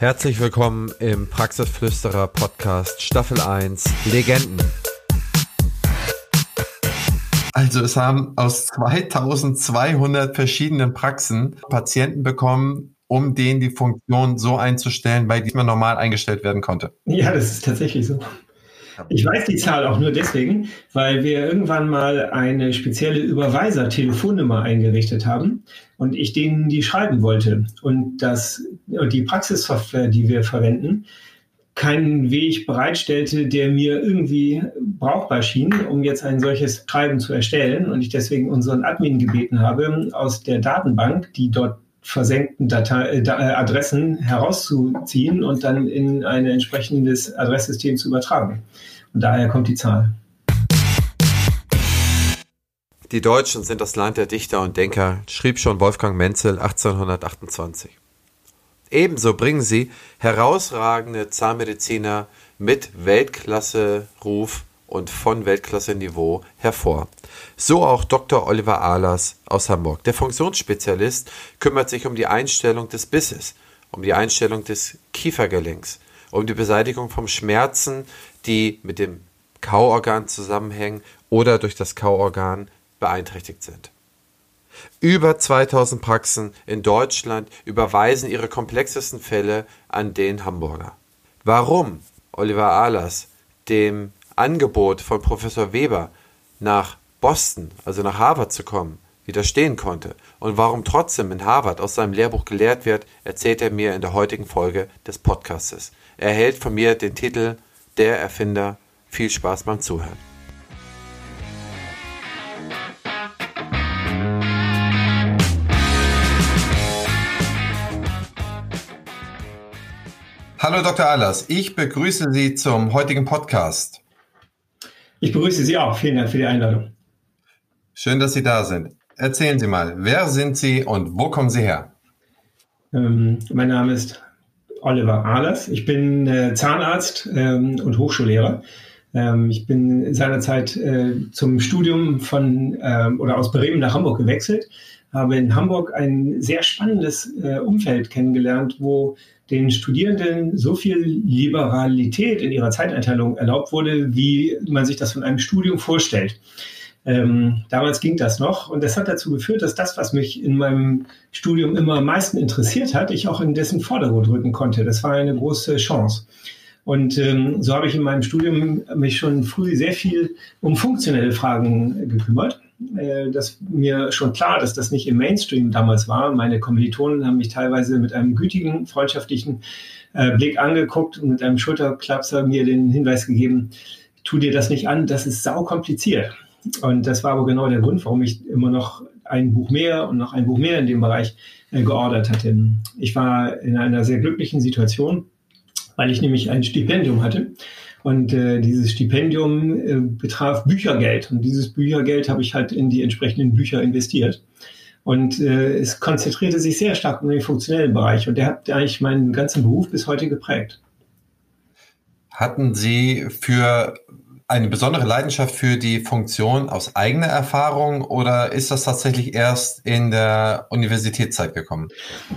Herzlich willkommen im Praxisflüsterer Podcast Staffel 1 Legenden. Also es haben aus 2200 verschiedenen Praxen Patienten bekommen, um denen die Funktion so einzustellen, bei die man normal eingestellt werden konnte. Ja, das ist tatsächlich so. Ich weiß die Zahl auch nur deswegen, weil wir irgendwann mal eine spezielle Überweiser-Telefonnummer eingerichtet haben und ich denen die schreiben wollte. Und das, die Praxissoftware, die wir verwenden, keinen Weg bereitstellte, der mir irgendwie brauchbar schien, um jetzt ein solches Schreiben zu erstellen. Und ich deswegen unseren Admin gebeten habe, aus der Datenbank, die dort versenkten Datei, äh, Adressen herauszuziehen und dann in ein entsprechendes Adresssystem zu übertragen. Und daher kommt die Zahl. Die Deutschen sind das Land der Dichter und Denker, schrieb schon Wolfgang Menzel 1828. Ebenso bringen sie herausragende Zahnmediziner mit Weltklasse-Ruf und von Weltklasse-Niveau hervor. So auch Dr. Oliver Ahlers aus Hamburg. Der Funktionsspezialist kümmert sich um die Einstellung des Bisses, um die Einstellung des Kiefergelenks, um die Beseitigung von Schmerzen, die mit dem Kauorgan zusammenhängen oder durch das Kauorgan beeinträchtigt sind. Über 2000 Praxen in Deutschland überweisen ihre komplexesten Fälle an den Hamburger. Warum Oliver Ahlers dem Angebot von Professor Weber nach Boston, also nach Harvard zu kommen, widerstehen konnte und warum trotzdem in Harvard aus seinem Lehrbuch gelehrt wird, erzählt er mir in der heutigen Folge des Podcastes. Er erhält von mir den Titel Der Erfinder. Viel Spaß beim Zuhören. Hallo Dr. Allers, ich begrüße Sie zum heutigen Podcast. Ich begrüße Sie auch. Vielen Dank für die Einladung. Schön, dass Sie da sind. Erzählen Sie mal, wer sind Sie und wo kommen Sie her? Ähm, mein Name ist Oliver Ahlers. Ich bin äh, Zahnarzt ähm, und Hochschullehrer. Ähm, ich bin seinerzeit äh, zum Studium von ähm, oder aus Bremen nach Hamburg gewechselt, habe in Hamburg ein sehr spannendes äh, Umfeld kennengelernt, wo den Studierenden so viel Liberalität in ihrer Zeiteinteilung erlaubt wurde, wie man sich das von einem Studium vorstellt. Ähm, damals ging das noch und das hat dazu geführt, dass das, was mich in meinem Studium immer am meisten interessiert hat, ich auch in dessen Vordergrund rücken konnte. Das war eine große Chance. Und ähm, so habe ich in meinem Studium mich schon früh sehr viel um funktionelle Fragen gekümmert. Äh, das mir schon klar, dass das nicht im Mainstream damals war. Meine Kommilitonen haben mich teilweise mit einem gütigen, freundschaftlichen äh, Blick angeguckt und mit einem Schulterklapser mir den Hinweis gegeben, tu dir das nicht an, das ist sau kompliziert. Und das war aber genau der Grund, warum ich immer noch ein Buch mehr und noch ein Buch mehr in dem Bereich äh, geordert hatte. Ich war in einer sehr glücklichen Situation, weil ich nämlich ein Stipendium hatte und äh, dieses Stipendium äh, betraf Büchergeld. Und dieses Büchergeld habe ich halt in die entsprechenden Bücher investiert. Und äh, es konzentrierte sich sehr stark um den funktionellen Bereich. Und der hat eigentlich meinen ganzen Beruf bis heute geprägt. Hatten Sie für eine besondere Leidenschaft für die Funktion aus eigener Erfahrung oder ist das tatsächlich erst in der Universitätszeit gekommen?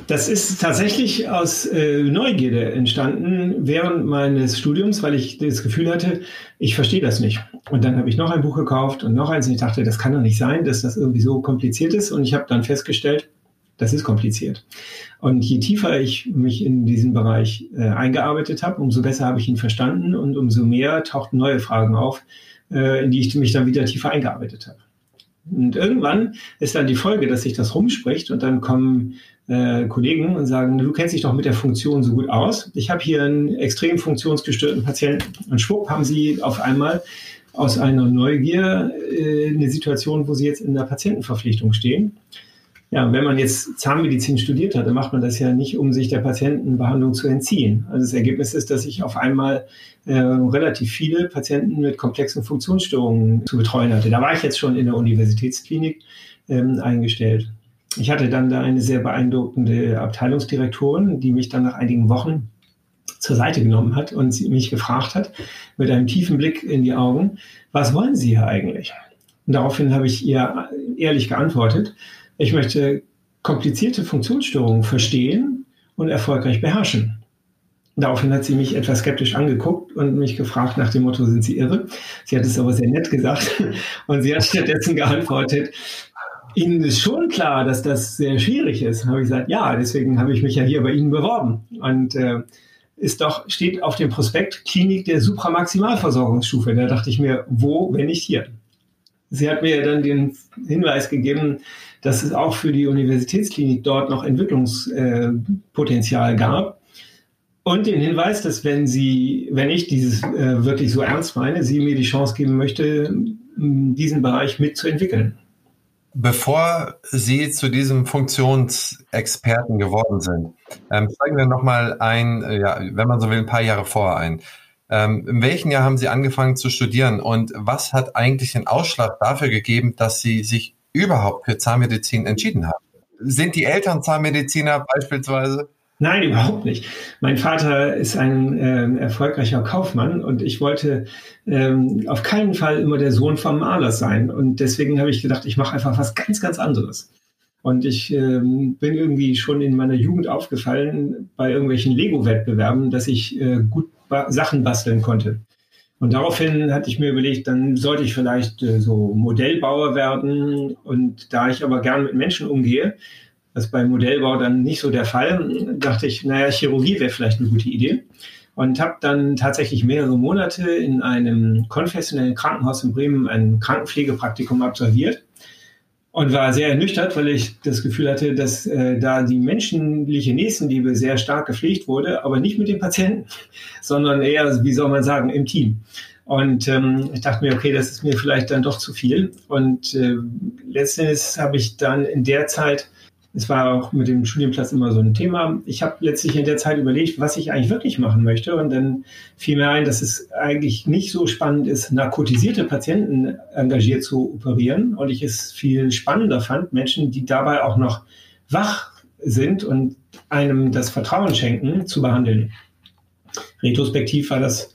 Das ist tatsächlich aus äh, Neugierde entstanden während meines Studiums, weil ich das Gefühl hatte, ich verstehe das nicht. Und dann habe ich noch ein Buch gekauft und noch eins und ich dachte, das kann doch nicht sein, dass das irgendwie so kompliziert ist. Und ich habe dann festgestellt, das ist kompliziert. Und je tiefer ich mich in diesen Bereich äh, eingearbeitet habe, umso besser habe ich ihn verstanden und umso mehr tauchten neue Fragen auf, äh, in die ich mich dann wieder tiefer eingearbeitet habe. Und irgendwann ist dann die Folge, dass sich das rumspricht und dann kommen äh, Kollegen und sagen, du kennst dich doch mit der Funktion so gut aus. Ich habe hier einen extrem funktionsgestörten Patienten und schwupp haben sie auf einmal aus einer Neugier äh, eine Situation, wo sie jetzt in der Patientenverpflichtung stehen ja, wenn man jetzt Zahnmedizin studiert hat, dann macht man das ja nicht, um sich der Patientenbehandlung zu entziehen. Also das Ergebnis ist, dass ich auf einmal äh, relativ viele Patienten mit komplexen Funktionsstörungen zu betreuen hatte. Da war ich jetzt schon in der Universitätsklinik ähm, eingestellt. Ich hatte dann da eine sehr beeindruckende Abteilungsdirektorin, die mich dann nach einigen Wochen zur Seite genommen hat und mich gefragt hat, mit einem tiefen Blick in die Augen, was wollen Sie hier eigentlich? Und daraufhin habe ich ihr ehrlich geantwortet, ich möchte komplizierte Funktionsstörungen verstehen und erfolgreich beherrschen. Daraufhin hat sie mich etwas skeptisch angeguckt und mich gefragt nach dem Motto, sind Sie irre? Sie hat es aber sehr nett gesagt und sie hat stattdessen geantwortet, Ihnen ist schon klar, dass das sehr schwierig ist. Habe ich gesagt, ja, deswegen habe ich mich ja hier bei Ihnen beworben. Und äh, ist doch, steht auf dem Prospekt Klinik der Supramaximalversorgungsstufe. Da dachte ich mir, wo, wenn nicht hier? Sie hat mir dann den Hinweis gegeben, dass es auch für die Universitätsklinik dort noch Entwicklungspotenzial gab. Und den Hinweis, dass wenn sie, wenn ich dieses äh, wirklich so ernst meine, sie mir die Chance geben möchte, diesen Bereich mitzuentwickeln. Bevor Sie zu diesem Funktionsexperten geworden sind, ähm, steigen wir nochmal ein, äh, ja, wenn man so will, ein paar Jahre vorher ein. Ähm, in welchem Jahr haben Sie angefangen zu studieren und was hat eigentlich den Ausschlag dafür gegeben, dass Sie sich überhaupt für Zahnmedizin entschieden haben? Sind die Eltern Zahnmediziner beispielsweise? Nein, überhaupt nicht. Mein Vater ist ein äh, erfolgreicher Kaufmann und ich wollte ähm, auf keinen Fall immer der Sohn vom Maler sein. Und deswegen habe ich gedacht, ich mache einfach was ganz, ganz anderes. Und ich ähm, bin irgendwie schon in meiner Jugend aufgefallen bei irgendwelchen Lego-Wettbewerben, dass ich äh, gut Sachen basteln konnte. Und daraufhin hatte ich mir überlegt, dann sollte ich vielleicht äh, so Modellbauer werden. Und da ich aber gern mit Menschen umgehe, das ist beim Modellbau dann nicht so der Fall. Dachte ich, naja, Chirurgie wäre vielleicht eine gute Idee. Und habe dann tatsächlich mehrere Monate in einem konfessionellen Krankenhaus in Bremen ein Krankenpflegepraktikum absolviert und war sehr ernüchtert, weil ich das Gefühl hatte, dass äh, da die menschliche Nächstenliebe sehr stark gepflegt wurde, aber nicht mit den Patienten, sondern eher, wie soll man sagen, im Team. Und ähm, ich dachte mir, okay, das ist mir vielleicht dann doch zu viel. Und äh, letztendlich habe ich dann in der Zeit es war auch mit dem Studienplatz immer so ein Thema. Ich habe letztlich in der Zeit überlegt, was ich eigentlich wirklich machen möchte. Und dann fiel mir ein, dass es eigentlich nicht so spannend ist, narkotisierte Patienten engagiert zu operieren. Und ich es viel spannender fand, Menschen, die dabei auch noch wach sind und einem das Vertrauen schenken, zu behandeln. Retrospektiv war das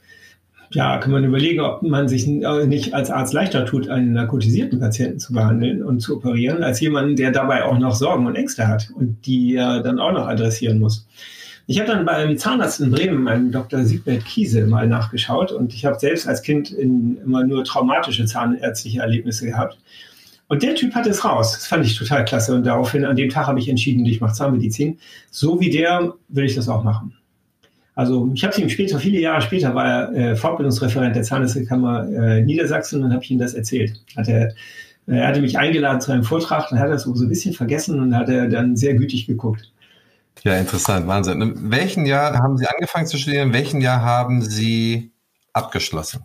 ja, kann man überlegen, ob man sich nicht als Arzt leichter tut, einen narkotisierten Patienten zu behandeln und zu operieren, als jemanden, der dabei auch noch Sorgen und Ängste hat und die er dann auch noch adressieren muss. Ich habe dann beim Zahnarzt in Bremen, meinem Dr. Siegbert Kiese, mal nachgeschaut und ich habe selbst als Kind immer nur traumatische zahnärztliche Erlebnisse gehabt. Und der Typ hatte es raus. Das fand ich total klasse. Und daraufhin, an dem Tag habe ich entschieden, ich mache Zahnmedizin. So wie der will ich das auch machen. Also ich habe es ihm später, viele Jahre später, war er äh, Fortbildungsreferent der Zahnärztekammer äh, Niedersachsen und habe ich ihm das erzählt. Hat er, äh, er hatte mich eingeladen zu einem Vortrag, dann hat er es so ein bisschen vergessen und hat er dann sehr gütig geguckt. Ja, interessant, Wahnsinn. In welchem Jahr haben Sie angefangen zu studieren? In welchem Jahr haben Sie abgeschlossen?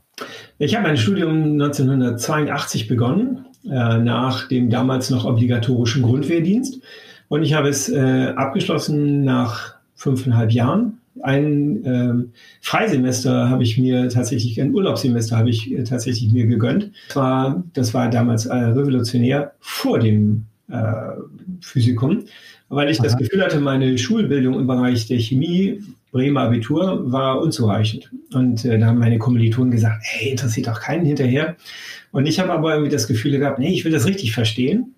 Ich habe mein Studium 1982 begonnen, äh, nach dem damals noch obligatorischen Grundwehrdienst. Und ich habe es äh, abgeschlossen nach fünfeinhalb Jahren ein äh, Freisemester habe ich mir tatsächlich, ein Urlaubssemester habe ich äh, tatsächlich mir gegönnt. Das war, das war damals äh, revolutionär vor dem äh, Physikum, weil ich Aha. das Gefühl hatte, meine Schulbildung im Bereich der Chemie, Bremer Abitur, war unzureichend. Und äh, da haben meine Kommilitonen gesagt, hey, interessiert doch keinen hinterher. Und ich habe aber irgendwie das Gefühl gehabt, nee, ich will das richtig verstehen.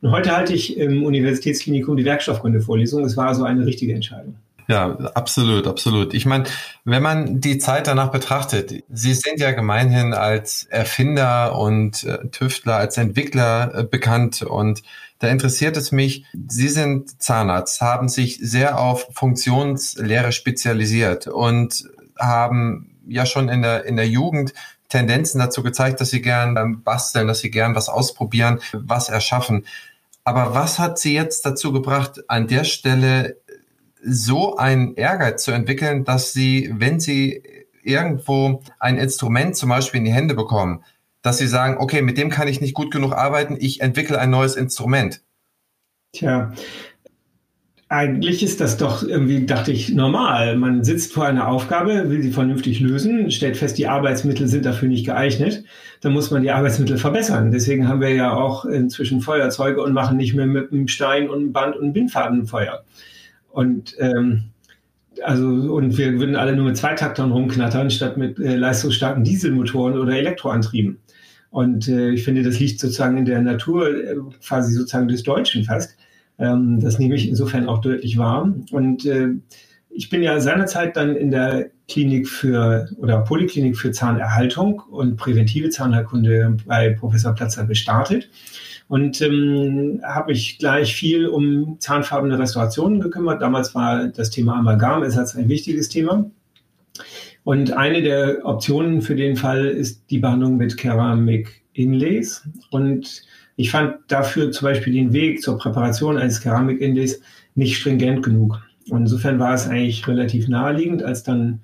Und heute halte ich im Universitätsklinikum die Werkstoffkunde-Vorlesung. Es war so eine richtige Entscheidung. Ja, absolut, absolut. Ich meine, wenn man die Zeit danach betrachtet, Sie sind ja gemeinhin als Erfinder und äh, Tüftler, als Entwickler äh, bekannt und da interessiert es mich, Sie sind Zahnarzt, haben sich sehr auf Funktionslehre spezialisiert und haben ja schon in der, in der Jugend Tendenzen dazu gezeigt, dass Sie gern basteln, dass Sie gern was ausprobieren, was erschaffen. Aber was hat Sie jetzt dazu gebracht, an der Stelle so einen Ehrgeiz zu entwickeln, dass sie, wenn sie irgendwo ein Instrument zum Beispiel in die Hände bekommen, dass sie sagen, okay, mit dem kann ich nicht gut genug arbeiten, ich entwickle ein neues Instrument. Tja, eigentlich ist das doch irgendwie, dachte ich, normal. Man sitzt vor einer Aufgabe, will sie vernünftig lösen, stellt fest, die Arbeitsmittel sind dafür nicht geeignet. Dann muss man die Arbeitsmittel verbessern. Deswegen haben wir ja auch inzwischen Feuerzeuge und machen nicht mehr mit einem Stein und einem Band und einem Bindfaden Feuer. Und ähm, also und wir würden alle nur mit Zweitaktern rumknattern, statt mit äh, leistungsstarken Dieselmotoren oder Elektroantrieben. Und äh, ich finde, das liegt sozusagen in der Natur, äh, quasi sozusagen des Deutschen fast. Ähm, das nehme ich insofern auch deutlich wahr. Und äh, ich bin ja seinerzeit dann in der Klinik für oder Poliklinik für Zahnerhaltung und präventive Zahnheilkunde bei Professor Platzer gestartet und ähm, habe mich gleich viel um zahnfarbene Restaurationen gekümmert. Damals war das Thema Amalgam ist als ein wichtiges Thema. Und eine der Optionen für den Fall ist die Behandlung mit Keramik Inlays. Und ich fand dafür zum Beispiel den Weg zur Präparation eines Keramik Inlays nicht stringent genug. Und insofern war es eigentlich relativ naheliegend, als dann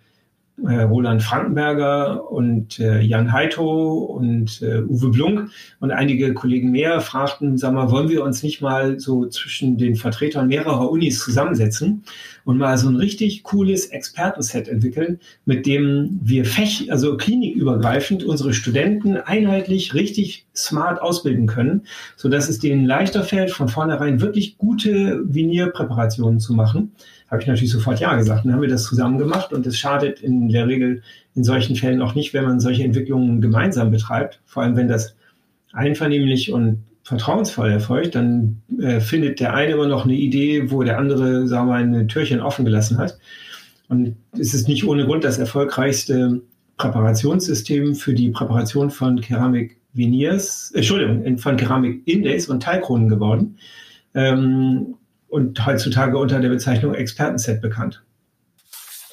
Roland Frankenberger und äh, Jan Heito und äh, Uwe Blunk. Und einige Kollegen mehr fragten, sag mal, wollen wir uns nicht mal so zwischen den Vertretern mehrerer Unis zusammensetzen und mal so ein richtig cooles Expertenset entwickeln, mit dem wir fäch, also klinikübergreifend unsere Studenten einheitlich richtig smart ausbilden können, so dass es denen leichter fällt, von vornherein wirklich gute Vinierpräparationen zu machen habe ich natürlich sofort Ja gesagt. Dann haben wir das zusammen gemacht und es schadet in der Regel in solchen Fällen auch nicht, wenn man solche Entwicklungen gemeinsam betreibt. Vor allem, wenn das einvernehmlich und vertrauensvoll erfolgt, dann äh, findet der eine immer noch eine Idee, wo der andere, sagen wir mal, ein Türchen offen gelassen hat. Und es ist nicht ohne Grund das erfolgreichste Präparationssystem für die Präparation von Keramik Veneers, äh, Entschuldigung, von Keramik Inlays und Teilkronen geworden. Ähm, und heutzutage unter der Bezeichnung Expertenset bekannt.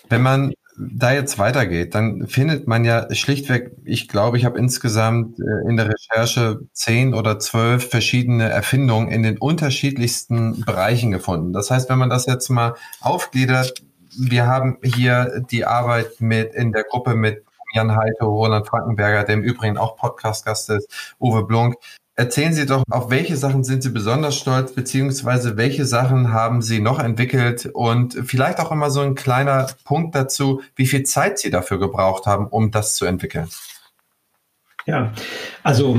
Wenn man da jetzt weitergeht, dann findet man ja schlichtweg, ich glaube, ich habe insgesamt äh, in der Recherche zehn oder zwölf verschiedene Erfindungen in den unterschiedlichsten Bereichen gefunden. Das heißt, wenn man das jetzt mal aufgliedert, wir haben hier die Arbeit mit in der Gruppe mit Jan Heite, Roland Frankenberger, der im Übrigen auch Podcast-Gast ist, Uwe Blunk, Erzählen Sie doch, auf welche Sachen sind Sie besonders stolz, beziehungsweise welche Sachen haben Sie noch entwickelt und vielleicht auch immer so ein kleiner Punkt dazu, wie viel Zeit Sie dafür gebraucht haben, um das zu entwickeln. Ja, also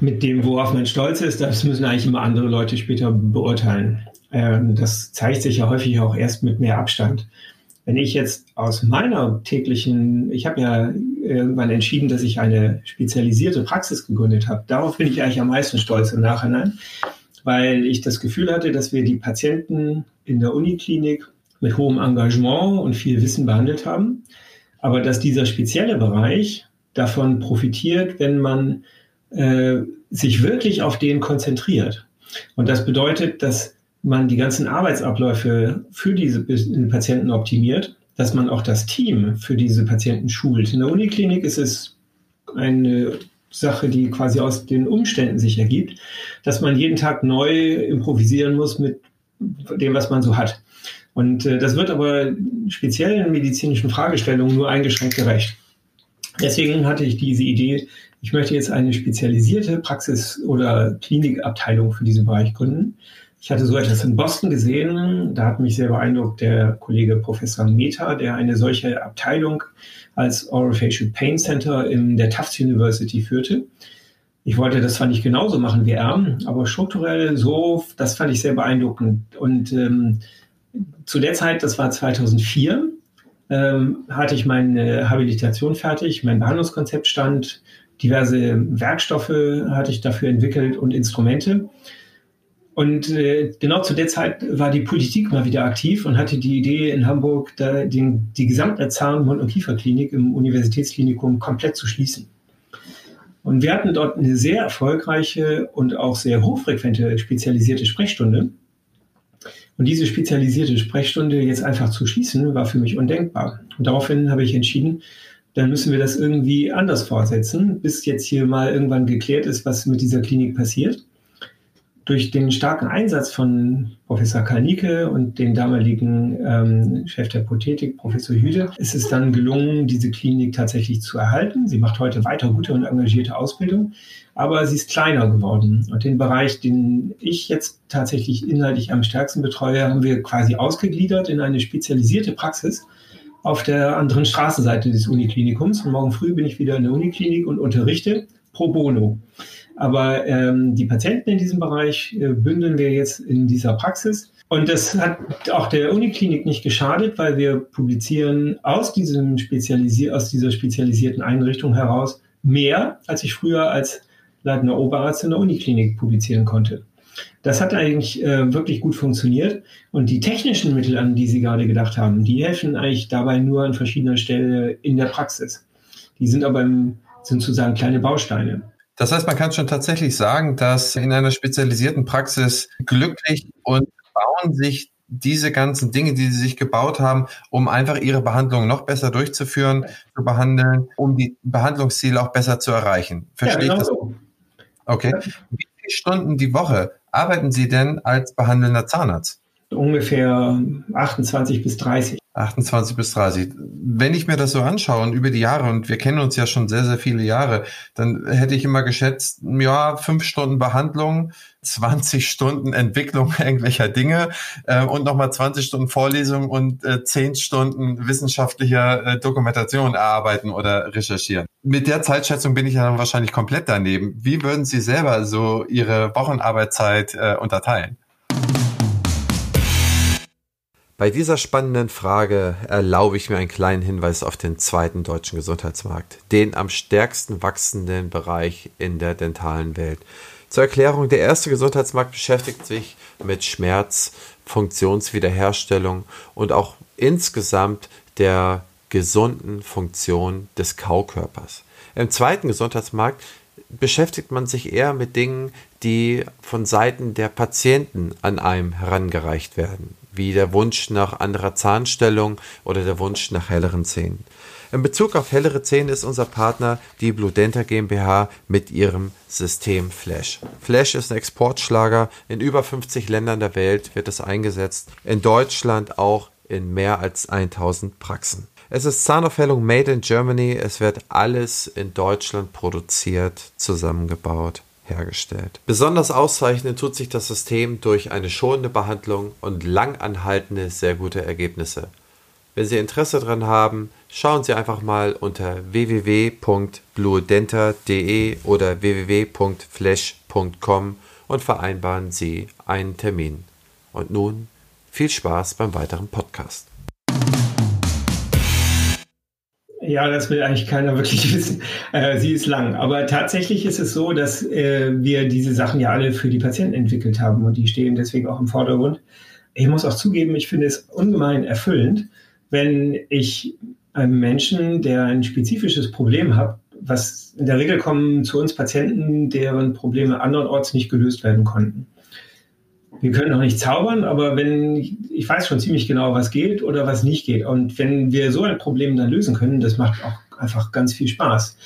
mit dem, worauf man stolz ist, das müssen eigentlich immer andere Leute später beurteilen. Ähm, das zeigt sich ja häufig auch erst mit mehr Abstand. Wenn ich jetzt aus meiner täglichen, ich habe ja irgendwann entschieden, dass ich eine spezialisierte Praxis gegründet habe. Darauf bin ich eigentlich am meisten stolz im Nachhinein, weil ich das Gefühl hatte, dass wir die Patienten in der Uniklinik mit hohem Engagement und viel Wissen behandelt haben, aber dass dieser spezielle Bereich davon profitiert, wenn man äh, sich wirklich auf den konzentriert. Und das bedeutet, dass man die ganzen Arbeitsabläufe für diese Patienten optimiert dass man auch das Team für diese Patienten schult. In der Uniklinik ist es eine Sache, die quasi aus den Umständen sich ergibt, dass man jeden Tag neu improvisieren muss mit dem, was man so hat. Und äh, das wird aber speziellen medizinischen Fragestellungen nur eingeschränkt gerecht. Deswegen hatte ich diese Idee, ich möchte jetzt eine spezialisierte Praxis- oder Klinikabteilung für diesen Bereich gründen. Ich hatte so etwas in Boston gesehen. Da hat mich sehr beeindruckt der Kollege Professor Mehta, der eine solche Abteilung als Orofacial Pain Center in der Tufts University führte. Ich wollte das zwar nicht genauso machen wie er, aber strukturell so, das fand ich sehr beeindruckend. Und ähm, zu der Zeit, das war 2004, ähm, hatte ich meine Habilitation fertig, mein Behandlungskonzept stand, diverse Werkstoffe hatte ich dafür entwickelt und Instrumente. Und äh, genau zu der Zeit war die Politik mal wieder aktiv und hatte die Idee, in Hamburg da den, die gesamte Zahn-, Mund- und Kieferklinik im Universitätsklinikum komplett zu schließen. Und wir hatten dort eine sehr erfolgreiche und auch sehr hochfrequente spezialisierte Sprechstunde. Und diese spezialisierte Sprechstunde jetzt einfach zu schließen, war für mich undenkbar. Und daraufhin habe ich entschieden, dann müssen wir das irgendwie anders fortsetzen, bis jetzt hier mal irgendwann geklärt ist, was mit dieser Klinik passiert durch den starken Einsatz von Professor Kalnike und dem damaligen ähm, Chef der Prothetik, Professor Hüde, ist es dann gelungen, diese Klinik tatsächlich zu erhalten. Sie macht heute weiter gute und engagierte Ausbildung, aber sie ist kleiner geworden. Und den Bereich, den ich jetzt tatsächlich inhaltlich am stärksten betreue, haben wir quasi ausgegliedert in eine spezialisierte Praxis auf der anderen Straßenseite des Uniklinikums. Und morgen früh bin ich wieder in der Uniklinik und unterrichte pro bono. Aber ähm, die Patienten in diesem Bereich äh, bündeln wir jetzt in dieser Praxis. Und das hat auch der Uniklinik nicht geschadet, weil wir publizieren aus, diesem Spezialisi aus dieser spezialisierten Einrichtung heraus mehr, als ich früher als leitender Oberarzt in der Uniklinik publizieren konnte. Das hat eigentlich äh, wirklich gut funktioniert. Und die technischen Mittel, an die Sie gerade gedacht haben, die helfen eigentlich dabei nur an verschiedener Stelle in der Praxis. Die sind aber im, sind sozusagen kleine Bausteine. Das heißt, man kann schon tatsächlich sagen, dass in einer spezialisierten Praxis glücklich und bauen sich diese ganzen Dinge, die sie sich gebaut haben, um einfach ihre Behandlung noch besser durchzuführen, zu behandeln, um die Behandlungsziele auch besser zu erreichen. Verstehe ja, genau ich das? So. Okay. Wie viele Stunden die Woche arbeiten Sie denn als behandelnder Zahnarzt? Ungefähr 28 bis 30. 28 bis 30. Wenn ich mir das so anschaue über die Jahre, und wir kennen uns ja schon sehr, sehr viele Jahre, dann hätte ich immer geschätzt, ja, fünf Stunden Behandlung, 20 Stunden Entwicklung irgendwelcher Dinge äh, und nochmal 20 Stunden Vorlesung und äh, 10 Stunden wissenschaftlicher äh, Dokumentation erarbeiten oder recherchieren. Mit der Zeitschätzung bin ich dann wahrscheinlich komplett daneben. Wie würden Sie selber so Ihre Wochenarbeitszeit äh, unterteilen? Bei dieser spannenden Frage erlaube ich mir einen kleinen Hinweis auf den zweiten deutschen Gesundheitsmarkt, den am stärksten wachsenden Bereich in der dentalen Welt. Zur Erklärung, der erste Gesundheitsmarkt beschäftigt sich mit Schmerz, Funktionswiederherstellung und auch insgesamt der gesunden Funktion des Kaukörpers. Im zweiten Gesundheitsmarkt beschäftigt man sich eher mit Dingen, die von Seiten der Patienten an einem herangereicht werden, wie der Wunsch nach anderer Zahnstellung oder der Wunsch nach helleren Zähnen. In Bezug auf hellere Zähne ist unser Partner die Bludenta GmbH mit ihrem System Flash. Flash ist ein Exportschlager. In über 50 Ländern der Welt wird es eingesetzt. In Deutschland auch in mehr als 1000 Praxen. Es ist Zahnaufhellung made in Germany. Es wird alles in Deutschland produziert, zusammengebaut hergestellt. Besonders auszeichnen tut sich das System durch eine schonende Behandlung und langanhaltende sehr gute Ergebnisse. Wenn Sie Interesse daran haben, schauen Sie einfach mal unter www.bluedenta.de oder www.flash.com und vereinbaren Sie einen Termin. Und nun viel Spaß beim weiteren Podcast. Ja, das will eigentlich keiner wirklich wissen. Äh, sie ist lang. Aber tatsächlich ist es so, dass äh, wir diese Sachen ja alle für die Patienten entwickelt haben und die stehen deswegen auch im Vordergrund. Ich muss auch zugeben, ich finde es ungemein erfüllend, wenn ich einem Menschen, der ein spezifisches Problem hat, was in der Regel kommen zu uns Patienten, deren Probleme andernorts nicht gelöst werden konnten. Wir können auch nicht zaubern, aber wenn ich weiß schon ziemlich genau, was geht oder was nicht geht. Und wenn wir so ein Problem dann lösen können, das macht auch einfach ganz viel Spaß.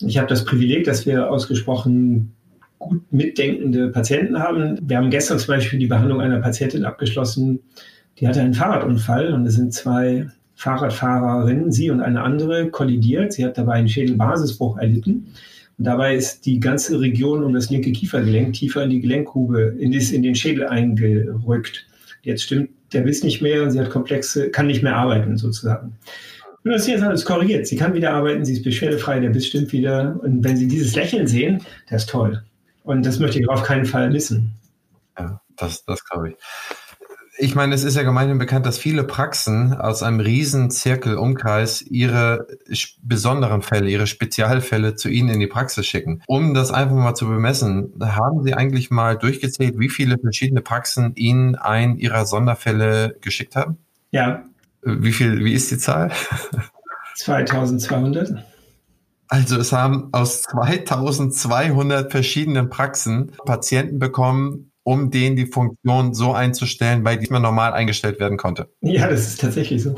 Ich habe das Privileg, dass wir ausgesprochen gut mitdenkende Patienten haben. Wir haben gestern zum Beispiel die Behandlung einer Patientin abgeschlossen, die hatte einen Fahrradunfall und es sind zwei Fahrradfahrerinnen, sie und eine andere, kollidiert. Sie hat dabei einen Schädelbasisbruch erlitten. Dabei ist die ganze Region um das linke Kiefergelenk tiefer in die Gelenkgrube, in, das, in den Schädel eingerückt. Jetzt stimmt der Biss nicht mehr und sie hat komplexe, kann nicht mehr arbeiten sozusagen. Und das ist alles korrigiert. Sie kann wieder arbeiten, sie ist beschwerdefrei, der Biss stimmt wieder. Und wenn Sie dieses Lächeln sehen, das ist toll. Und das möchte ich auf keinen Fall missen. Ja, das, das glaube ich ich meine, es ist ja gemeinhin bekannt, dass viele Praxen aus einem riesen Zirkelumkreis ihre besonderen Fälle, ihre Spezialfälle zu Ihnen in die Praxis schicken. Um das einfach mal zu bemessen, haben Sie eigentlich mal durchgezählt, wie viele verschiedene Praxen Ihnen einen Ihrer Sonderfälle geschickt haben? Ja. Wie viel, wie ist die Zahl? 2200. Also es haben aus 2200 verschiedenen Praxen Patienten bekommen, um denen die Funktion so einzustellen, bei die man normal eingestellt werden konnte. Ja, das ist tatsächlich so.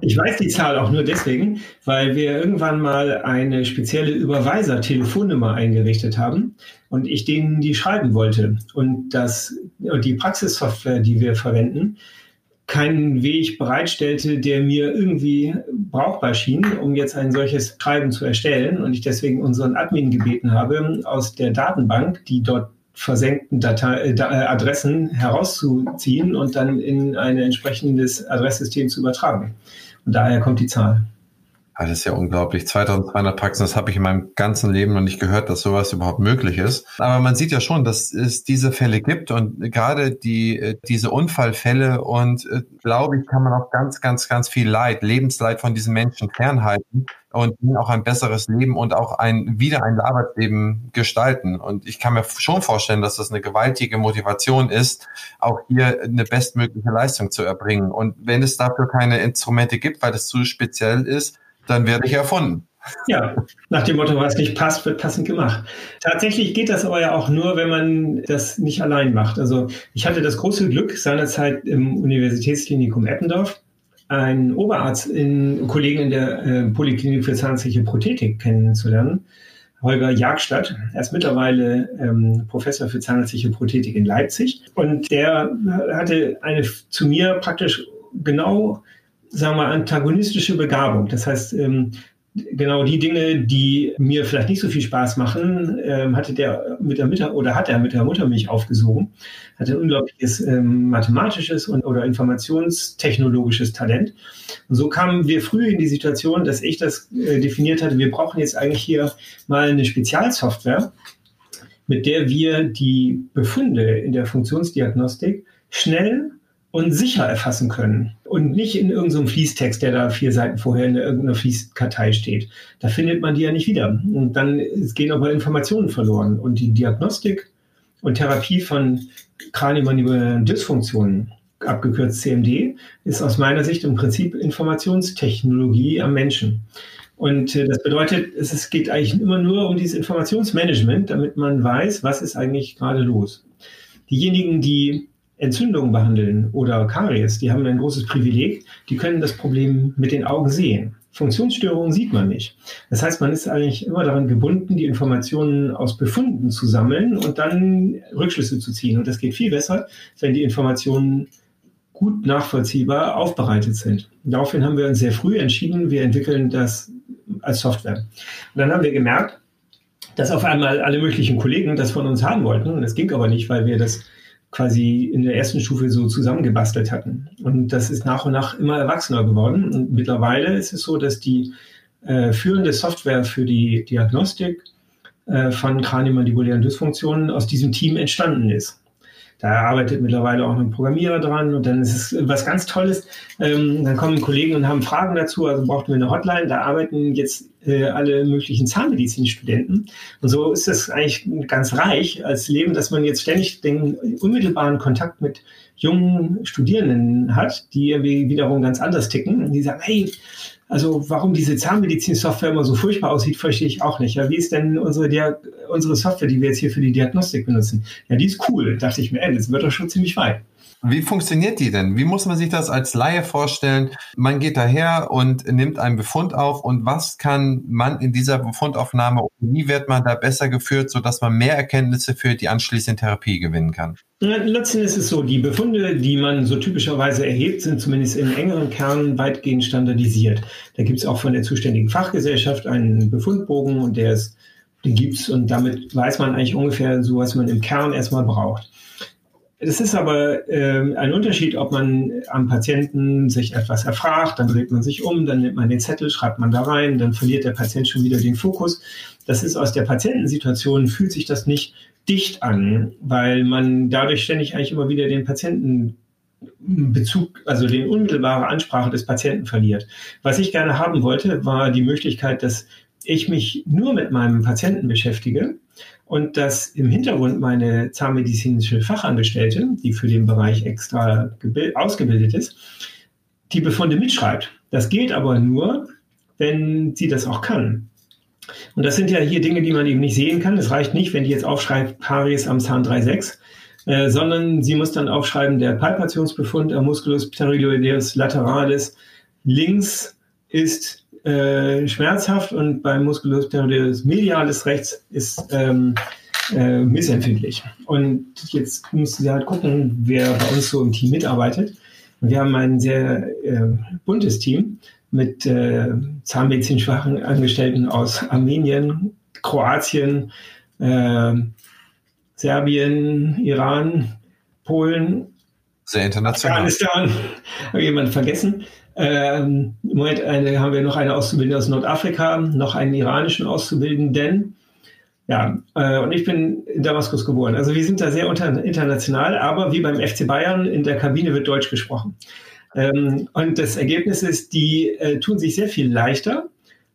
Ich weiß die Zahl auch nur deswegen, weil wir irgendwann mal eine spezielle Überweiser-Telefonnummer eingerichtet haben und ich denen die schreiben wollte. Und das, die Praxissoftware, die wir verwenden, keinen Weg bereitstellte, der mir irgendwie brauchbar schien, um jetzt ein solches Schreiben zu erstellen. Und ich deswegen unseren Admin gebeten habe, aus der Datenbank, die dort versenkten Datei, äh, Adressen herauszuziehen und dann in ein entsprechendes Adresssystem zu übertragen. Und daher kommt die Zahl. Das ist ja unglaublich. 2200 Praxen, das habe ich in meinem ganzen Leben noch nicht gehört, dass sowas überhaupt möglich ist. Aber man sieht ja schon, dass es diese Fälle gibt und gerade die, äh, diese Unfallfälle und äh, glaube ich, kann man auch ganz, ganz, ganz viel Leid, Lebensleid von diesen Menschen fernhalten und ihnen auch ein besseres Leben und auch ein, wieder ein Arbeitsleben gestalten. Und ich kann mir schon vorstellen, dass das eine gewaltige Motivation ist, auch hier eine bestmögliche Leistung zu erbringen. Und wenn es dafür keine Instrumente gibt, weil es zu speziell ist, dann werde ich erfunden. Ja, nach dem Motto, was nicht passt, wird passend gemacht. Tatsächlich geht das aber ja auch nur, wenn man das nicht allein macht. Also ich hatte das große Glück, seinerzeit im Universitätsklinikum Eppendorf einen Oberarzt, in, Kollegen in der äh, Polyklinik für zahnliche Prothetik kennenzulernen. Holger Jagstadt. Er ist mittlerweile ähm, Professor für zahnärztliche Prothetik in Leipzig. Und der hatte eine zu mir praktisch genau sagen wir, antagonistische Begabung. Das heißt, ähm, genau die Dinge, die mir vielleicht nicht so viel Spaß machen, ähm, hatte der mit der Mutter oder hat er mit der Muttermilch aufgesogen, hatte ein unglaubliches ähm, mathematisches und oder informationstechnologisches Talent. Und so kamen wir früh in die Situation, dass ich das äh, definiert hatte, wir brauchen jetzt eigentlich hier mal eine Spezialsoftware, mit der wir die Befunde in der Funktionsdiagnostik schnell und sicher erfassen können und nicht in irgendeinem Fließtext, der da vier Seiten vorher in irgendeiner Fließkartei steht. Da findet man die ja nicht wieder. Und dann gehen aber Informationen verloren. Und die Diagnostik und Therapie von kraniomandibulären Dysfunktionen, abgekürzt CMD, ist aus meiner Sicht im Prinzip Informationstechnologie am Menschen. Und äh, das bedeutet, es geht eigentlich immer nur um dieses Informationsmanagement, damit man weiß, was ist eigentlich gerade los. Diejenigen, die Entzündungen behandeln oder Karies, die haben ein großes Privileg, die können das Problem mit den Augen sehen. Funktionsstörungen sieht man nicht. Das heißt, man ist eigentlich immer daran gebunden, die Informationen aus Befunden zu sammeln und dann Rückschlüsse zu ziehen. Und das geht viel besser, wenn die Informationen gut nachvollziehbar aufbereitet sind. daraufhin haben wir uns sehr früh entschieden, wir entwickeln das als Software. Und dann haben wir gemerkt, dass auf einmal alle möglichen Kollegen das von uns haben wollten. Und das ging aber nicht, weil wir das quasi in der ersten Stufe so zusammengebastelt hatten. Und das ist nach und nach immer erwachsener geworden. Und mittlerweile ist es so, dass die äh, führende Software für die Diagnostik äh, von kraniomandibulären Dysfunktionen aus diesem Team entstanden ist. Da arbeitet mittlerweile auch ein Programmierer dran und dann ist es was ganz Tolles. Ähm, dann kommen Kollegen und haben Fragen dazu, also brauchten wir eine Hotline. Da arbeiten jetzt äh, alle möglichen Zahnmedizinstudenten. Und so ist es eigentlich ganz reich als Leben, dass man jetzt ständig den unmittelbaren Kontakt mit jungen Studierenden hat, die irgendwie wiederum ganz anders ticken. Und die sagen, hey, also warum diese Zahnmedizin-Software immer so furchtbar aussieht, verstehe ich auch nicht. Ja, wie ist denn unsere, unsere Software, die wir jetzt hier für die Diagnostik benutzen? Ja, die ist cool. Dachte ich mir, ey, das wird doch schon ziemlich weit. Wie funktioniert die denn? Wie muss man sich das als Laie vorstellen? Man geht daher und nimmt einen Befund auf und was kann man in dieser Befundaufnahme, wie wird man da besser geführt, sodass man mehr Erkenntnisse für die anschließende Therapie gewinnen kann? Letzten ist es so, die Befunde, die man so typischerweise erhebt, sind zumindest im engeren Kern weitgehend standardisiert. Da gibt es auch von der zuständigen Fachgesellschaft einen Befundbogen und der ist, den gibt's und damit weiß man eigentlich ungefähr so, was man im Kern erstmal braucht. Es ist aber äh, ein Unterschied, ob man am Patienten sich etwas erfragt, dann dreht man sich um, dann nimmt man den Zettel, schreibt man da rein, dann verliert der Patient schon wieder den Fokus. Das ist aus der Patientensituation, fühlt sich das nicht dicht an, weil man dadurch ständig eigentlich immer wieder den Patienten Bezug, also den unmittelbare Ansprache des Patienten verliert. Was ich gerne haben wollte, war die Möglichkeit, dass ich mich nur mit meinem Patienten beschäftige und dass im Hintergrund meine zahnmedizinische Fachangestellte, die für den Bereich extra ausgebildet ist, die Befunde mitschreibt. Das geht aber nur, wenn sie das auch kann. Und das sind ja hier Dinge, die man eben nicht sehen kann. Es reicht nicht, wenn die jetzt aufschreibt, Karies am Zahn 3,6, äh, sondern sie muss dann aufschreiben, der Palpationsbefund am Musculus pterygoideus lateralis links ist äh, schmerzhaft und beim Musculus pterygoideus medialis rechts ist ähm, äh, missempfindlich. Und jetzt müssen sie halt gucken, wer bei uns so im Team mitarbeitet. Und wir haben ein sehr äh, buntes Team mit äh, zahnmedizinschwachen Angestellten aus Armenien, Kroatien, äh, Serbien, Iran, Polen, sehr international. Afghanistan, habe jemand vergessen. Ähm, Im Moment eine, haben wir noch eine Auszubildende aus Nordafrika, noch einen iranischen Auszubildenden. Ja, äh, und ich bin in Damaskus geboren. Also wir sind da sehr unter, international, aber wie beim FC Bayern, in der Kabine wird Deutsch gesprochen. Ähm, und das Ergebnis ist, die äh, tun sich sehr viel leichter,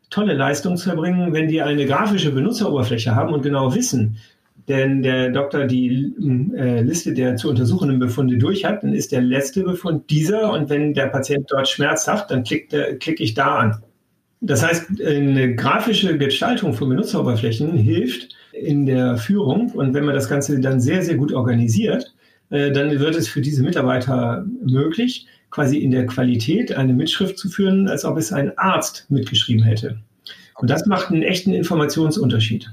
tolle Leistung zu erbringen, wenn die eine grafische Benutzeroberfläche haben und genau wissen, denn der Doktor die äh, Liste der zu untersuchenden Befunde durch hat, dann ist der letzte Befund dieser und wenn der Patient dort Schmerz hat, dann klicke klick ich da an. Das heißt, eine grafische Gestaltung von Benutzeroberflächen hilft in der Führung und wenn man das Ganze dann sehr, sehr gut organisiert, äh, dann wird es für diese Mitarbeiter möglich, quasi in der Qualität eine Mitschrift zu führen, als ob es ein Arzt mitgeschrieben hätte. Und das macht einen echten Informationsunterschied.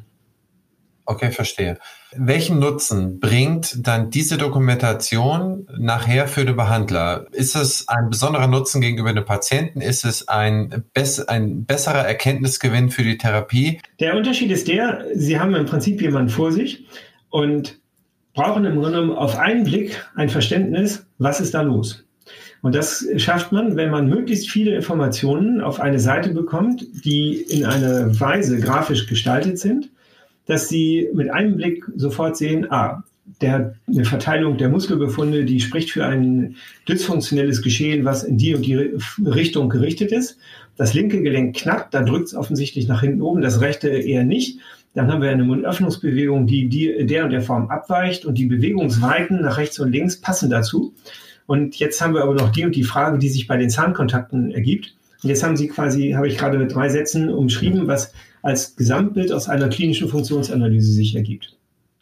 Okay, verstehe. Welchen Nutzen bringt dann diese Dokumentation nachher für den Behandler? Ist es ein besonderer Nutzen gegenüber dem Patienten? Ist es ein, ein besserer Erkenntnisgewinn für die Therapie? Der Unterschied ist der, Sie haben im Prinzip jemanden vor sich und brauchen im Grunde genommen auf einen Blick ein Verständnis, was ist da los. Und das schafft man, wenn man möglichst viele Informationen auf eine Seite bekommt, die in einer Weise grafisch gestaltet sind, dass sie mit einem Blick sofort sehen, ah, der, eine Verteilung der Muskelbefunde, die spricht für ein dysfunktionelles Geschehen, was in die und die Richtung gerichtet ist. Das linke Gelenk knackt, da drückt es offensichtlich nach hinten oben, das rechte eher nicht. Dann haben wir eine Mundöffnungsbewegung, die, die der und der Form abweicht und die Bewegungsweiten nach rechts und links passen dazu. Und jetzt haben wir aber noch die und die Frage, die sich bei den Zahnkontakten ergibt. Und jetzt haben Sie quasi, habe ich gerade mit drei Sätzen umschrieben, was als Gesamtbild aus einer klinischen Funktionsanalyse sich ergibt.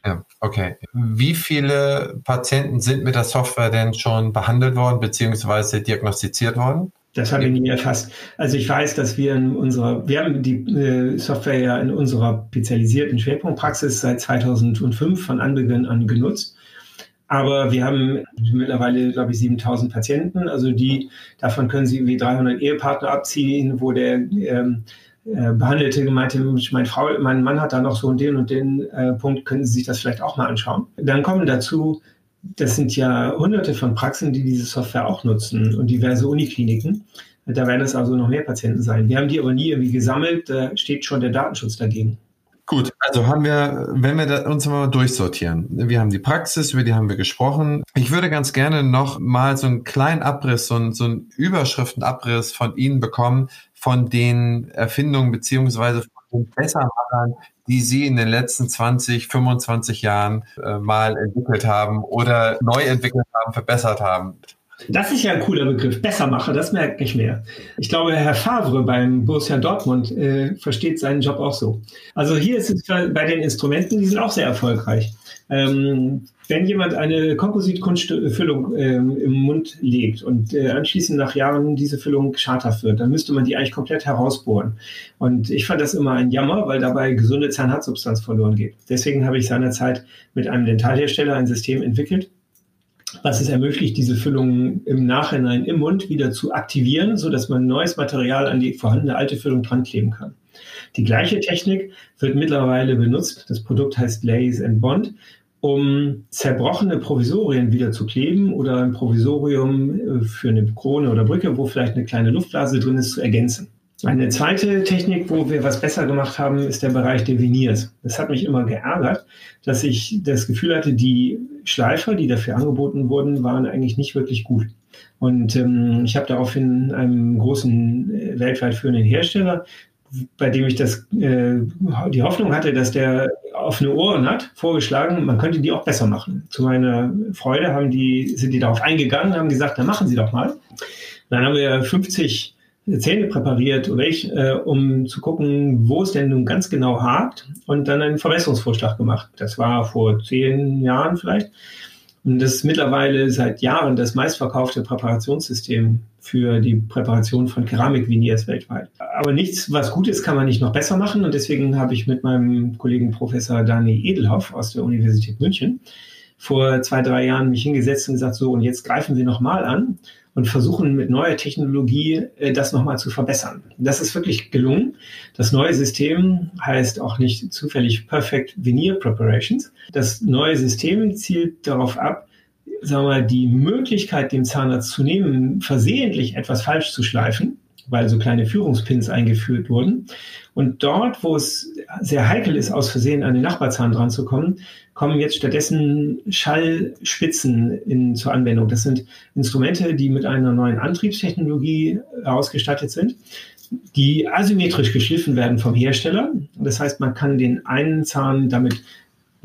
Ja, okay. Wie viele Patienten sind mit der Software denn schon behandelt worden bzw. diagnostiziert worden? Das habe ich nie erfasst. Also ich weiß, dass wir in unserer, wir haben die äh, Software ja in unserer spezialisierten Schwerpunktpraxis seit 2005 von Anbeginn an genutzt. Aber wir haben mittlerweile, glaube ich, 7000 Patienten. Also die, davon können Sie wie 300 Ehepartner abziehen, wo der ähm, äh, Behandelte gemeinte, mein, Frau, mein Mann hat da noch so den und den äh, Punkt, können Sie sich das vielleicht auch mal anschauen. Dann kommen dazu, das sind ja hunderte von Praxen, die diese Software auch nutzen und diverse Unikliniken. Da werden es also noch mehr Patienten sein. Wir haben die aber nie irgendwie gesammelt, da steht schon der Datenschutz dagegen. Gut, also haben wir, wenn wir uns mal durchsortieren. Wir haben die Praxis, über die haben wir gesprochen. Ich würde ganz gerne noch mal so einen kleinen Abriss, so einen, so einen Überschriftenabriss von Ihnen bekommen, von den Erfindungen beziehungsweise von den Bessermachern, die Sie in den letzten 20, 25 Jahren äh, mal entwickelt haben oder neu entwickelt haben, verbessert haben. Das ist ja ein cooler Begriff. Bessermacher, das merkt nicht mehr. Ich glaube, Herr Favre beim Borussia Dortmund äh, versteht seinen Job auch so. Also hier ist es bei den Instrumenten, die sind auch sehr erfolgreich. Ähm, wenn jemand eine Kompositkunstfüllung ähm, im Mund legt und äh, anschließend nach Jahren diese Füllung schadhaft wird, dann müsste man die eigentlich komplett herausbohren. Und ich fand das immer ein Jammer, weil dabei gesunde Zahnhartsubstanz verloren geht. Deswegen habe ich seinerzeit mit einem Dentalhersteller ein System entwickelt, was es ermöglicht, diese Füllungen im Nachhinein im Mund wieder zu aktivieren, so dass man neues Material an die vorhandene alte Füllung dran kleben kann. Die gleiche Technik wird mittlerweile benutzt. Das Produkt heißt Lace and Bond, um zerbrochene Provisorien wieder zu kleben oder ein Provisorium äh, für eine Krone oder Brücke, wo vielleicht eine kleine Luftblase drin ist, zu ergänzen. Eine zweite Technik, wo wir was besser gemacht haben, ist der Bereich der Veneers. Das hat mich immer geärgert, dass ich das Gefühl hatte, die Schleifer, die dafür angeboten wurden, waren eigentlich nicht wirklich gut. Und ähm, ich habe daraufhin einem großen äh, weltweit führenden Hersteller, bei dem ich das, äh, die Hoffnung hatte, dass der offene Ohren hat, vorgeschlagen, man könnte die auch besser machen. Zu meiner Freude haben die, sind die darauf eingegangen, haben gesagt, dann machen Sie doch mal. Dann haben wir 50 Zähne präpariert, ich, äh, um zu gucken, wo es denn nun ganz genau hakt und dann einen Verbesserungsvorschlag gemacht. Das war vor zehn Jahren vielleicht. Und das ist mittlerweile seit Jahren das meistverkaufte Präparationssystem für die Präparation von Keramikviniers weltweit. Aber nichts, was gut ist, kann man nicht noch besser machen. Und deswegen habe ich mit meinem Kollegen Professor Dani Edelhoff aus der Universität München vor zwei, drei Jahren mich hingesetzt und gesagt, so, und jetzt greifen wir nochmal an und versuchen mit neuer Technologie äh, das nochmal zu verbessern. Das ist wirklich gelungen. Das neue System heißt auch nicht zufällig Perfect Veneer Preparations. Das neue System zielt darauf ab, sagen wir, die Möglichkeit, dem Zahnarzt zu nehmen, versehentlich etwas falsch zu schleifen, weil so kleine Führungspins eingeführt wurden. Und dort, wo es sehr heikel ist, aus Versehen an den Nachbarzahn dran zu kommen, kommen jetzt stattdessen Schallspitzen in, zur Anwendung. Das sind Instrumente, die mit einer neuen Antriebstechnologie ausgestattet sind, die asymmetrisch geschliffen werden vom Hersteller. Das heißt, man kann den einen Zahn damit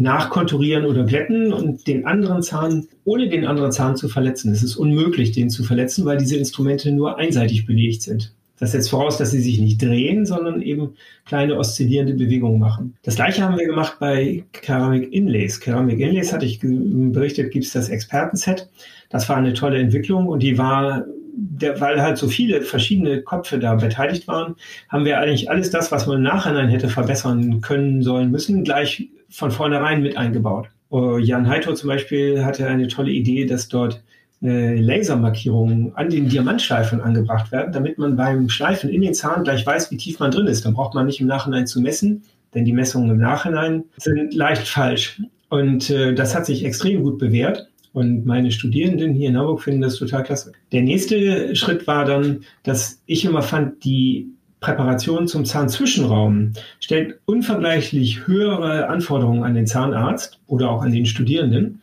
nachkonturieren oder glätten und den anderen Zahn, ohne den anderen Zahn zu verletzen. Es ist unmöglich, den zu verletzen, weil diese Instrumente nur einseitig belegt sind. Das setzt voraus, dass sie sich nicht drehen, sondern eben kleine oszillierende Bewegungen machen. Das gleiche haben wir gemacht bei Keramik Inlays. Keramik Inlays hatte ich berichtet, gibt es das Expertenset. Das war eine tolle Entwicklung und die war der, weil halt so viele verschiedene Köpfe da beteiligt waren, haben wir eigentlich alles das, was man im Nachhinein hätte verbessern können, sollen, müssen, gleich von vornherein mit eingebaut. Uh, Jan Heito zum Beispiel hatte eine tolle Idee, dass dort äh, Lasermarkierungen an den Diamantschleifern angebracht werden, damit man beim Schleifen in den Zahn gleich weiß, wie tief man drin ist. Dann braucht man nicht im Nachhinein zu messen, denn die Messungen im Nachhinein sind leicht falsch. Und äh, das hat sich extrem gut bewährt. Und meine Studierenden hier in Hamburg finden das total klasse. Der nächste Schritt war dann, dass ich immer fand, die Präparation zum Zahnzwischenraum stellt unvergleichlich höhere Anforderungen an den Zahnarzt oder auch an den Studierenden.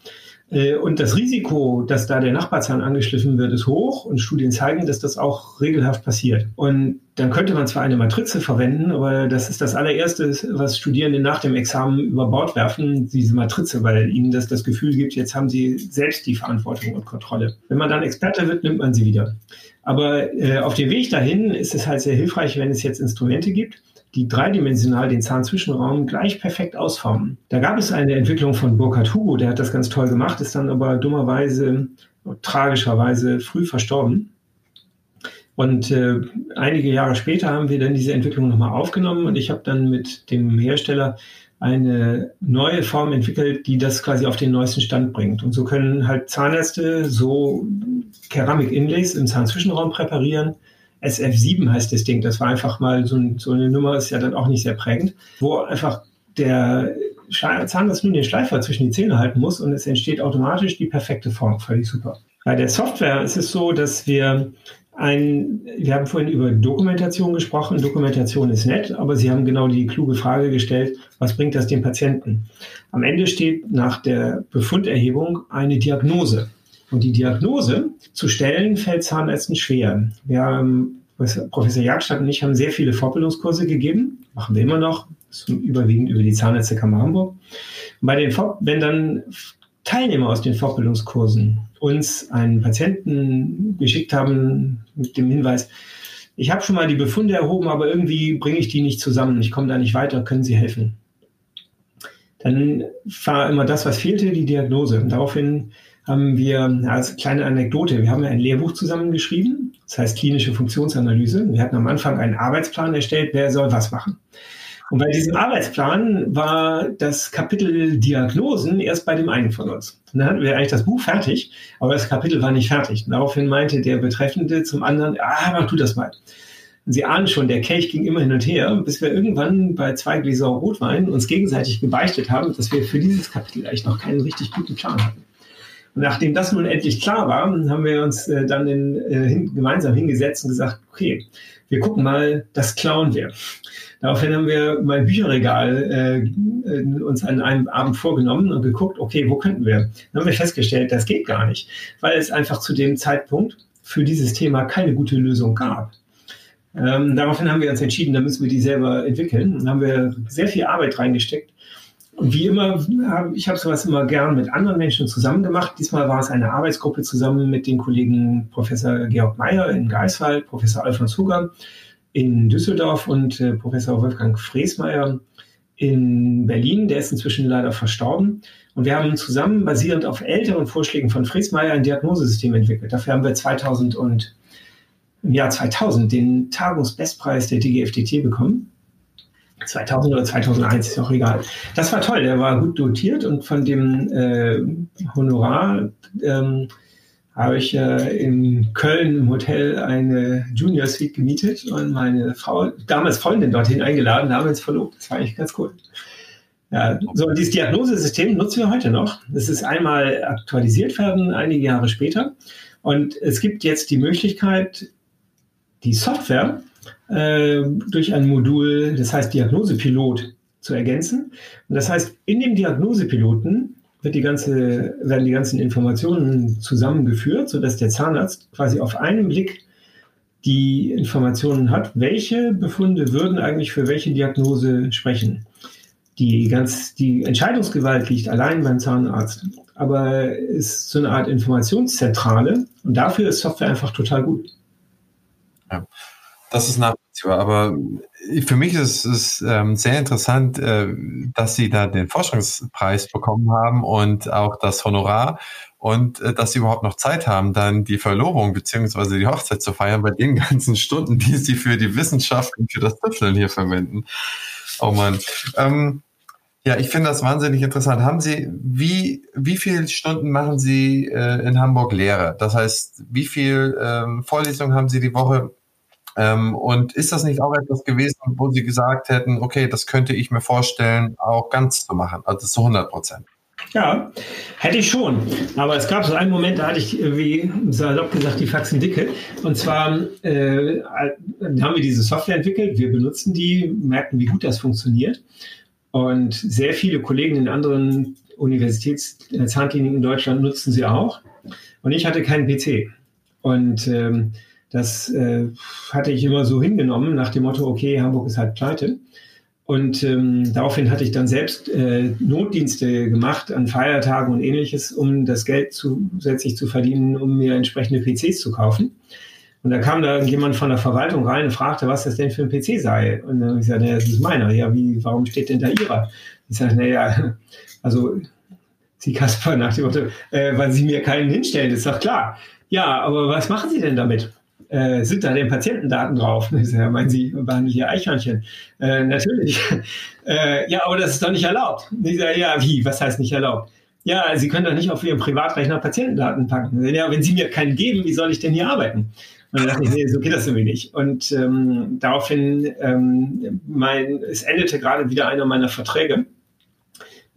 Äh, und das Risiko, dass da der Nachbarzahn angeschliffen wird, ist hoch und Studien zeigen, dass das auch regelhaft passiert. Und dann könnte man zwar eine Matrize verwenden, aber das ist das allererste, was Studierende nach dem Examen über Bord werfen, diese Matrize, weil ihnen das das Gefühl gibt, jetzt haben sie selbst die Verantwortung und Kontrolle. Wenn man dann Experte wird, nimmt man sie wieder. Aber äh, auf dem Weg dahin ist es halt sehr hilfreich, wenn es jetzt Instrumente gibt, die dreidimensional den Zahnzwischenraum gleich perfekt ausformen. Da gab es eine Entwicklung von Burkhard Hugo, der hat das ganz toll gemacht, ist dann aber dummerweise, tragischerweise früh verstorben. Und äh, einige Jahre später haben wir dann diese Entwicklung nochmal aufgenommen und ich habe dann mit dem Hersteller eine neue Form entwickelt, die das quasi auf den neuesten Stand bringt. Und so können halt Zahnärzte so Keramik-Inlays im Zahnzwischenraum präparieren. SF7 heißt das Ding. Das war einfach mal so, so eine Nummer, ist ja dann auch nicht sehr prägend, wo einfach der Zahnarzt nur den Schleifer zwischen die Zähne halten muss und es entsteht automatisch die perfekte Form. Völlig super. Bei der Software ist es so, dass wir ein, wir haben vorhin über Dokumentation gesprochen. Dokumentation ist nett, aber Sie haben genau die kluge Frage gestellt, was bringt das dem Patienten? Am Ende steht nach der Befunderhebung eine Diagnose. Und die Diagnose zu stellen, fällt Zahnärzten schwer. Wir haben, Professor Jagstadt und ich haben sehr viele Fortbildungskurse gegeben, machen wir immer noch, überwiegend über die Zahnärztekammer Hamburg. Bei den, wenn dann Teilnehmer aus den Fortbildungskursen uns einen Patienten geschickt haben mit dem Hinweis, ich habe schon mal die Befunde erhoben, aber irgendwie bringe ich die nicht zusammen, ich komme da nicht weiter, können Sie helfen? Dann war immer das, was fehlte, die Diagnose. Und daraufhin haben wir als kleine Anekdote, wir haben ja ein Lehrbuch zusammengeschrieben, das heißt klinische Funktionsanalyse. Wir hatten am Anfang einen Arbeitsplan erstellt, wer soll was machen. Und bei diesem Arbeitsplan war das Kapitel Diagnosen erst bei dem einen von uns. Dann hatten wir eigentlich das Buch fertig, aber das Kapitel war nicht fertig. Und daraufhin meinte der Betreffende zum anderen, ah, mach du das mal. Und Sie ahnen schon, der Kelch ging immer hin und her, bis wir irgendwann bei zwei Gläser Rotwein uns gegenseitig gebeichtet haben, dass wir für dieses Kapitel eigentlich noch keinen richtig guten Plan hatten. Und nachdem das nun endlich klar war, haben wir uns äh, dann in, äh, hin, gemeinsam hingesetzt und gesagt, okay, wir gucken mal, das klauen wir. Daraufhin haben wir mein Bücherregal äh, uns an einem Abend vorgenommen und geguckt, okay, wo könnten wir? Dann haben wir festgestellt, das geht gar nicht, weil es einfach zu dem Zeitpunkt für dieses Thema keine gute Lösung gab. Ähm, daraufhin haben wir uns entschieden, da müssen wir die selber entwickeln. Und haben wir sehr viel Arbeit reingesteckt. Und wie immer, ich habe sowas immer gern mit anderen Menschen zusammen gemacht. Diesmal war es eine Arbeitsgruppe zusammen mit den Kollegen Professor Georg Meyer in Greifswald, Professor Alfons Huger in Düsseldorf und äh, Professor Wolfgang Fresmeier in Berlin. Der ist inzwischen leider verstorben. Und wir haben zusammen, basierend auf älteren Vorschlägen von Fresmeier, ein Diagnosesystem entwickelt. Dafür haben wir 2000 und im Jahr 2000 den Tagungsbestpreis der DGFDT bekommen. 2000 oder 2001 ist auch egal. Das war toll. Der war gut dotiert und von dem äh, Honorar ähm, habe ich äh, in Köln im Hotel eine Junior Suite gemietet und meine Frau, damals Freundin dorthin eingeladen, damals verlobt. Das war eigentlich ganz cool. Ja, so dieses Diagnosesystem nutzen wir heute noch. Es ist einmal aktualisiert werden, einige Jahre später. Und es gibt jetzt die Möglichkeit, die Software äh, durch ein Modul, das heißt Diagnosepilot, zu ergänzen. Und das heißt, in dem Diagnosepiloten wird die ganze, werden die ganzen Informationen zusammengeführt, sodass der Zahnarzt quasi auf einen Blick die Informationen hat, welche Befunde würden eigentlich für welche Diagnose sprechen. Die, ganz, die Entscheidungsgewalt liegt allein beim Zahnarzt, aber ist so eine Art Informationszentrale und dafür ist Software einfach total gut. Das ist nachvollziehbar, aber für mich ist es ähm, sehr interessant, äh, dass Sie da den Forschungspreis bekommen haben und auch das Honorar und äh, dass Sie überhaupt noch Zeit haben, dann die Verlobung beziehungsweise die Hochzeit zu feiern bei den ganzen Stunden, die Sie für die Wissenschaft und für das Tüfteln hier verwenden. Oh Mann. Ähm, ja, ich finde das wahnsinnig interessant. Haben Sie, wie, wie viele Stunden machen Sie äh, in Hamburg Lehre? Das heißt, wie viel ähm, Vorlesungen haben Sie die Woche? Ähm, und ist das nicht auch etwas gewesen, wo Sie gesagt hätten, okay, das könnte ich mir vorstellen, auch ganz zu machen, also zu 100 Prozent? Ja, hätte ich schon. Aber es gab so einen Moment, da hatte ich, wie salopp gesagt, die Faxen dicke. Und zwar äh, haben wir diese Software entwickelt, wir benutzen die, merken, wie gut das funktioniert. Und sehr viele Kollegen in anderen Universitätszahnkliniken in Deutschland nutzen sie auch. Und ich hatte keinen PC. Und ähm, das äh, hatte ich immer so hingenommen nach dem Motto, okay, Hamburg ist halt pleite. Und ähm, daraufhin hatte ich dann selbst äh, Notdienste gemacht an Feiertagen und ähnliches, um das Geld zusätzlich zu verdienen, um mir entsprechende PCs zu kaufen. Und da kam da jemand von der Verwaltung rein und fragte, was das denn für ein PC sei. Und dann habe ich gesagt, naja, das ist meiner. Ja, wie, warum steht denn da Ihrer? Ich sage, naja, also Sie Kasper nach dem Motto, äh, weil Sie mir keinen hinstellen. Ist doch klar. Ja, aber was machen Sie denn damit? Äh, sind da denn Patientendaten drauf? Ja, meinen Sie, behandeln hier Eichhörnchen? Äh, natürlich. äh, ja, aber das ist doch nicht erlaubt. Ich sage, ja, wie? Was heißt nicht erlaubt? Ja, Sie können doch nicht auf Ihrem Privatrechner Patientendaten packen. Ja, wenn Sie mir keinen geben, wie soll ich denn hier arbeiten? Und dann dachte ich, nee, so geht das irgendwie nicht. Und ähm, daraufhin, ähm, mein, es endete gerade wieder einer meiner Verträge.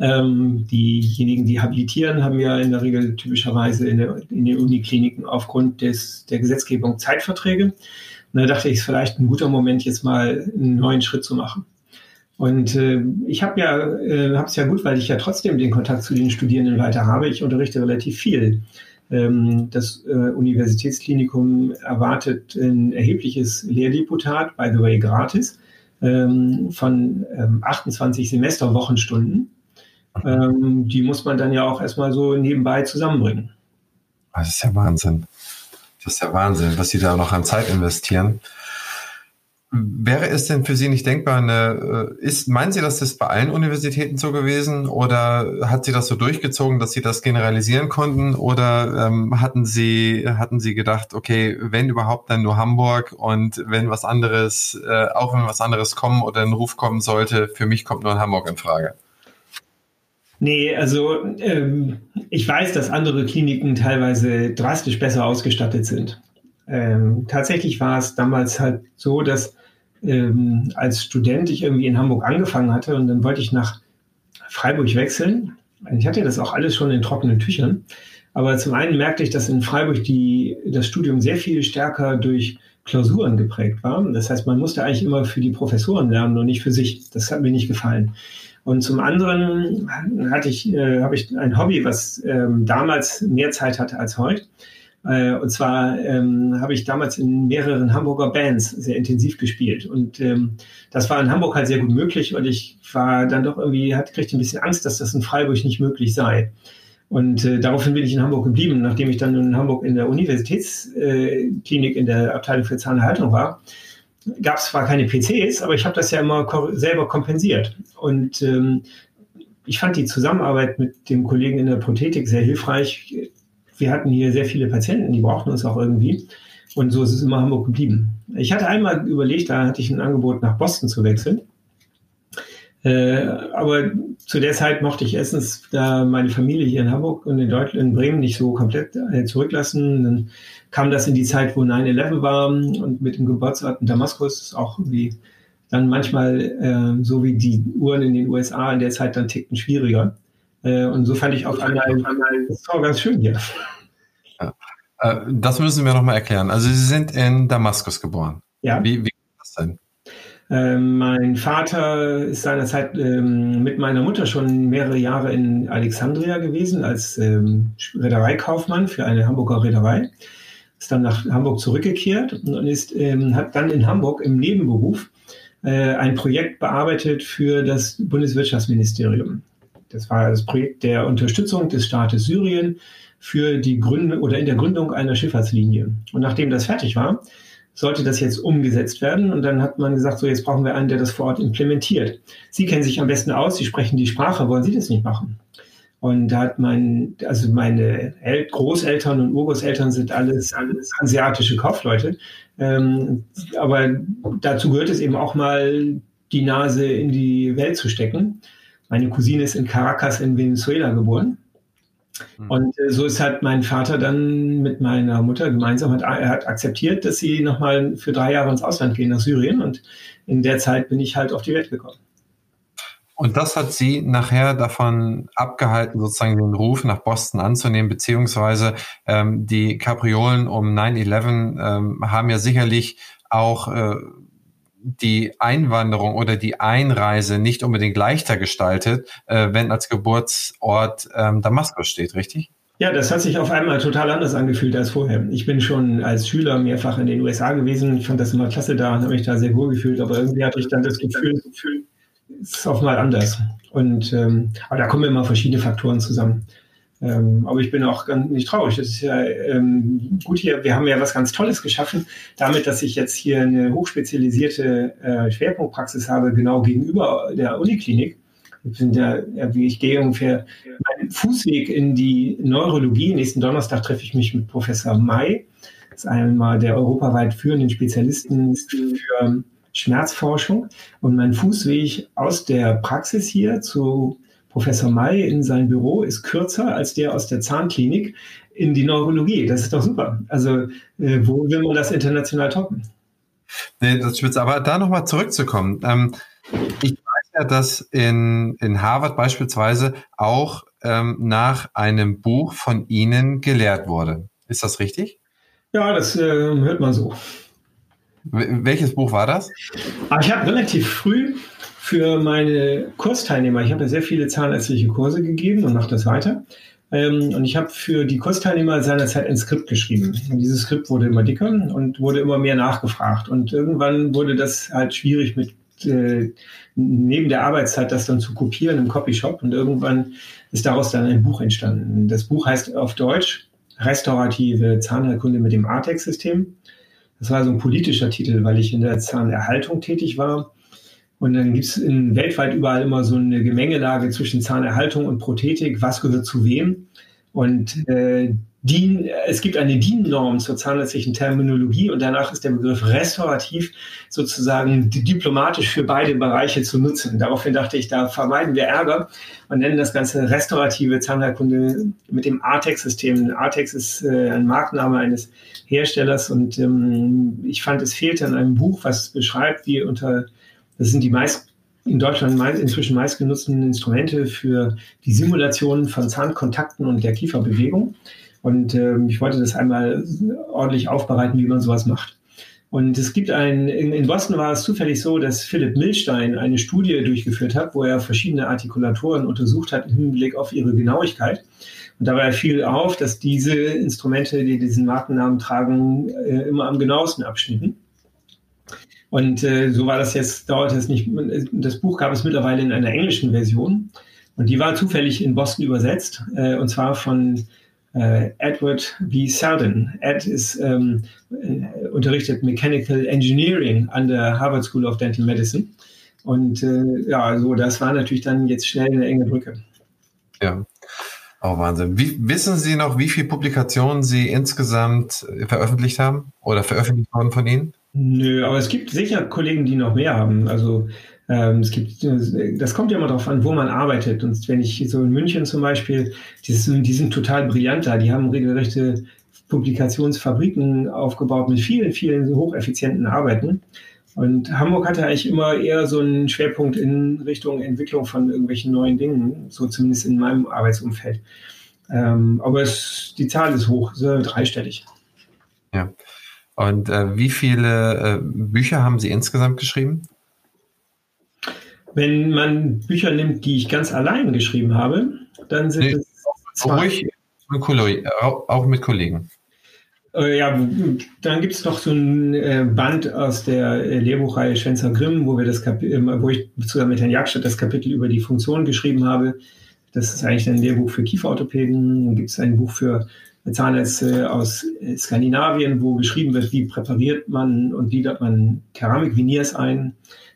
Ähm, diejenigen, die habilitieren, haben ja in der Regel typischerweise in, der, in den Unikliniken aufgrund des, der Gesetzgebung Zeitverträge. Und da dachte ich, es ist vielleicht ein guter Moment, jetzt mal einen neuen Schritt zu machen. Und äh, ich habe ja, äh, es ja gut, weil ich ja trotzdem den Kontakt zu den Studierenden weiter habe. Ich unterrichte relativ viel. Ähm, das äh, Universitätsklinikum erwartet ein erhebliches Lehrdeputat, by the way gratis, ähm, von ähm, 28 Semesterwochenstunden ähm, die muss man dann ja auch erstmal so nebenbei zusammenbringen. Das ist ja Wahnsinn. Das ist ja Wahnsinn, was Sie da noch an Zeit investieren. Wäre es denn für Sie nicht denkbar, eine, äh, ist, meinen Sie, dass das bei allen Universitäten so gewesen oder hat Sie das so durchgezogen, dass Sie das generalisieren konnten oder ähm, hatten Sie, hatten Sie gedacht, okay, wenn überhaupt dann nur Hamburg und wenn was anderes, äh, auch wenn was anderes kommen oder ein Ruf kommen sollte, für mich kommt nur Hamburg in Frage? Nee, also ähm, ich weiß, dass andere Kliniken teilweise drastisch besser ausgestattet sind. Ähm, tatsächlich war es damals halt so, dass ähm, als Student ich irgendwie in Hamburg angefangen hatte und dann wollte ich nach Freiburg wechseln. Ich hatte das auch alles schon in trockenen Tüchern. Aber zum einen merkte ich, dass in Freiburg die, das Studium sehr viel stärker durch Klausuren geprägt war. Das heißt, man musste eigentlich immer für die Professoren lernen und nicht für sich. Das hat mir nicht gefallen. Und zum anderen hatte ich, äh, habe ich ein Hobby, was ähm, damals mehr Zeit hatte als heute. Äh, und zwar ähm, habe ich damals in mehreren Hamburger Bands sehr intensiv gespielt. Und ähm, das war in Hamburg halt sehr gut möglich. Und ich war dann doch irgendwie, hatte, kriegte ein bisschen Angst, dass das in Freiburg nicht möglich sei. Und äh, daraufhin bin ich in Hamburg geblieben, nachdem ich dann in Hamburg in der Universitätsklinik in der Abteilung für Zahnerhaltung war gab es zwar keine PCs, aber ich habe das ja immer selber kompensiert. Und ähm, ich fand die Zusammenarbeit mit dem Kollegen in der Prothetik sehr hilfreich. Wir hatten hier sehr viele Patienten, die brauchten uns auch irgendwie. Und so ist es immer Hamburg geblieben. Ich hatte einmal überlegt, da hatte ich ein Angebot, nach Boston zu wechseln. Äh, aber zu der Zeit mochte ich erstens da meine Familie hier in Hamburg und in Deutschland, in Bremen nicht so komplett äh, zurücklassen. Dann kam das in die Zeit, wo 9-11 war und mit dem Geburtsort in Damaskus ist auch irgendwie dann manchmal, äh, so wie die Uhren in den USA in der Zeit dann tickten, schwieriger. Äh, und so fand ich auf einmal, das war ganz schön hier. Ja. Äh, das müssen wir nochmal erklären. Also Sie sind in Damaskus geboren. Ja. Wie, wie ist das denn? Ähm, mein Vater ist seinerzeit ähm, mit meiner Mutter schon mehrere Jahre in Alexandria gewesen als ähm, Reedereikaufmann für eine Hamburger Reederei. Ist dann nach Hamburg zurückgekehrt und ist, ähm, hat dann in Hamburg im Nebenberuf äh, ein Projekt bearbeitet für das Bundeswirtschaftsministerium. Das war das Projekt der Unterstützung des Staates Syrien für die Gründung oder in der Gründung einer Schifffahrtslinie. Und nachdem das fertig war, sollte das jetzt umgesetzt werden. Und dann hat man gesagt, so jetzt brauchen wir einen, der das vor Ort implementiert. Sie kennen sich am besten aus, Sie sprechen die Sprache, wollen Sie das nicht machen? Und da hat mein, also meine El Großeltern und Urgroßeltern sind alles, alles asiatische Kaufleute. Ähm, aber dazu gehört es eben auch mal, die Nase in die Welt zu stecken. Meine Cousine ist in Caracas in Venezuela geboren. Mhm. Und äh, so ist halt mein Vater dann mit meiner Mutter gemeinsam, hat, er hat akzeptiert, dass sie nochmal für drei Jahre ins Ausland gehen, nach Syrien. Und in der Zeit bin ich halt auf die Welt gekommen. Und das hat Sie nachher davon abgehalten, sozusagen den Ruf nach Boston anzunehmen, beziehungsweise ähm, die Kapriolen um 9-11 ähm, haben ja sicherlich auch äh, die Einwanderung oder die Einreise nicht unbedingt leichter gestaltet, äh, wenn als Geburtsort ähm, Damaskus steht, richtig? Ja, das hat sich auf einmal total anders angefühlt als vorher. Ich bin schon als Schüler mehrfach in den USA gewesen. Ich fand das immer klasse da und habe mich da sehr wohl gefühlt. Aber irgendwie hatte ich dann das Gefühl, es ist auf einmal anders. Und ähm, aber da kommen immer verschiedene Faktoren zusammen. Ähm, aber ich bin auch ganz nicht traurig. Das ist ja ähm, gut hier. Wir haben ja was ganz Tolles geschaffen, damit, dass ich jetzt hier eine hochspezialisierte äh, Schwerpunktpraxis habe, genau gegenüber der Uniklinik. Ich, bin ja, ich gehe ungefähr meinen Fußweg in die Neurologie. Nächsten Donnerstag treffe ich mich mit Professor May. Das ist einmal der europaweit führenden Spezialisten für Schmerzforschung. Und mein Fußweg aus der Praxis hier zu Professor May in sein Büro ist kürzer als der aus der Zahnklinik in die Neurologie. Das ist doch super. Also äh, wo will man das international toppen? Nee, das spitze. Aber da nochmal zurückzukommen. Ähm, ich weiß ja, dass in, in Harvard beispielsweise auch ähm, nach einem Buch von Ihnen gelehrt wurde. Ist das richtig? Ja, das äh, hört man so. Welches Buch war das? Ah, ich habe relativ früh für meine Kursteilnehmer, ich habe ja sehr viele zahnärztliche Kurse gegeben und mache das weiter. Ähm, und ich habe für die Kursteilnehmer seinerzeit ein Skript geschrieben. Und dieses Skript wurde immer dicker und wurde immer mehr nachgefragt. Und irgendwann wurde das halt schwierig mit äh, neben der Arbeitszeit das dann zu kopieren im Copyshop. Und irgendwann ist daraus dann ein Buch entstanden. Das Buch heißt auf Deutsch Restaurative Zahnheilkunde mit dem Artex-System. Das war so ein politischer Titel, weil ich in der Zahnerhaltung tätig war und dann gibt es weltweit überall immer so eine Gemengelage zwischen Zahnerhaltung und Prothetik, was gehört zu wem. Und äh, DIN, es gibt eine DIN-Norm zur zahnärztlichen Terminologie und danach ist der Begriff restaurativ sozusagen diplomatisch für beide Bereiche zu nutzen. Daraufhin dachte ich, da vermeiden wir Ärger und nennen das Ganze restaurative Zahnheilkunde mit dem Artex-System. Artex ist äh, ein Markenname eines Herstellers und ähm, ich fand, es fehlte an einem Buch, was beschreibt, wie unter das sind die meist in Deutschland inzwischen meistgenutzten Instrumente für die Simulation von Zahnkontakten und der Kieferbewegung. Und äh, ich wollte das einmal ordentlich aufbereiten, wie man sowas macht. Und es gibt ein, in, Boston war es zufällig so, dass Philipp Milstein eine Studie durchgeführt hat, wo er verschiedene Artikulatoren untersucht hat im Hinblick auf ihre Genauigkeit. Und dabei fiel auf, dass diese Instrumente, die diesen Markennamen tragen, äh, immer am genauesten abschnitten. Und äh, so war das jetzt, dauert es nicht. Das Buch gab es mittlerweile in einer englischen Version. Und die war zufällig in Boston übersetzt, äh, und zwar von äh, Edward B. Selden. Ed ist ähm, äh, unterrichtet Mechanical Engineering an der Harvard School of Dental Medicine. Und äh, ja, so, das war natürlich dann jetzt schnell eine enge Brücke. Ja. Oh, Wahnsinn. Wie, wissen Sie noch, wie viele Publikationen Sie insgesamt äh, veröffentlicht haben oder veröffentlicht wurden von Ihnen? Nö, aber es gibt sicher Kollegen, die noch mehr haben. Also ähm, es gibt, das kommt ja immer darauf an, wo man arbeitet. Und wenn ich so in München zum Beispiel, die, sind, die sind total brillant da. Die haben regelrechte Publikationsfabriken aufgebaut mit vielen, vielen hocheffizienten Arbeiten. Und Hamburg hatte eigentlich immer eher so einen Schwerpunkt in Richtung Entwicklung von irgendwelchen neuen Dingen, so zumindest in meinem Arbeitsumfeld. Ähm, aber es, die Zahl ist hoch, so dreistellig. Ja. Und äh, wie viele äh, Bücher haben Sie insgesamt geschrieben? Wenn man Bücher nimmt, die ich ganz allein geschrieben habe, dann sind nee, es zwei. Ruhig, auch mit Kollegen. Äh, ja, dann gibt es noch so ein äh, Band aus der äh, Lehrbuchreihe Schwänzer Grimm, wo wir das Kapitel, wo ich zusammen mit Herrn Jagstadt das Kapitel über die Funktion geschrieben habe. Das ist eigentlich ein Lehrbuch für Kieferorthopäden. Dann gibt es ein Buch für Zahnärzte aus Skandinavien, wo beschrieben wird, wie präpariert man und gliedert man Keramikviniers ein.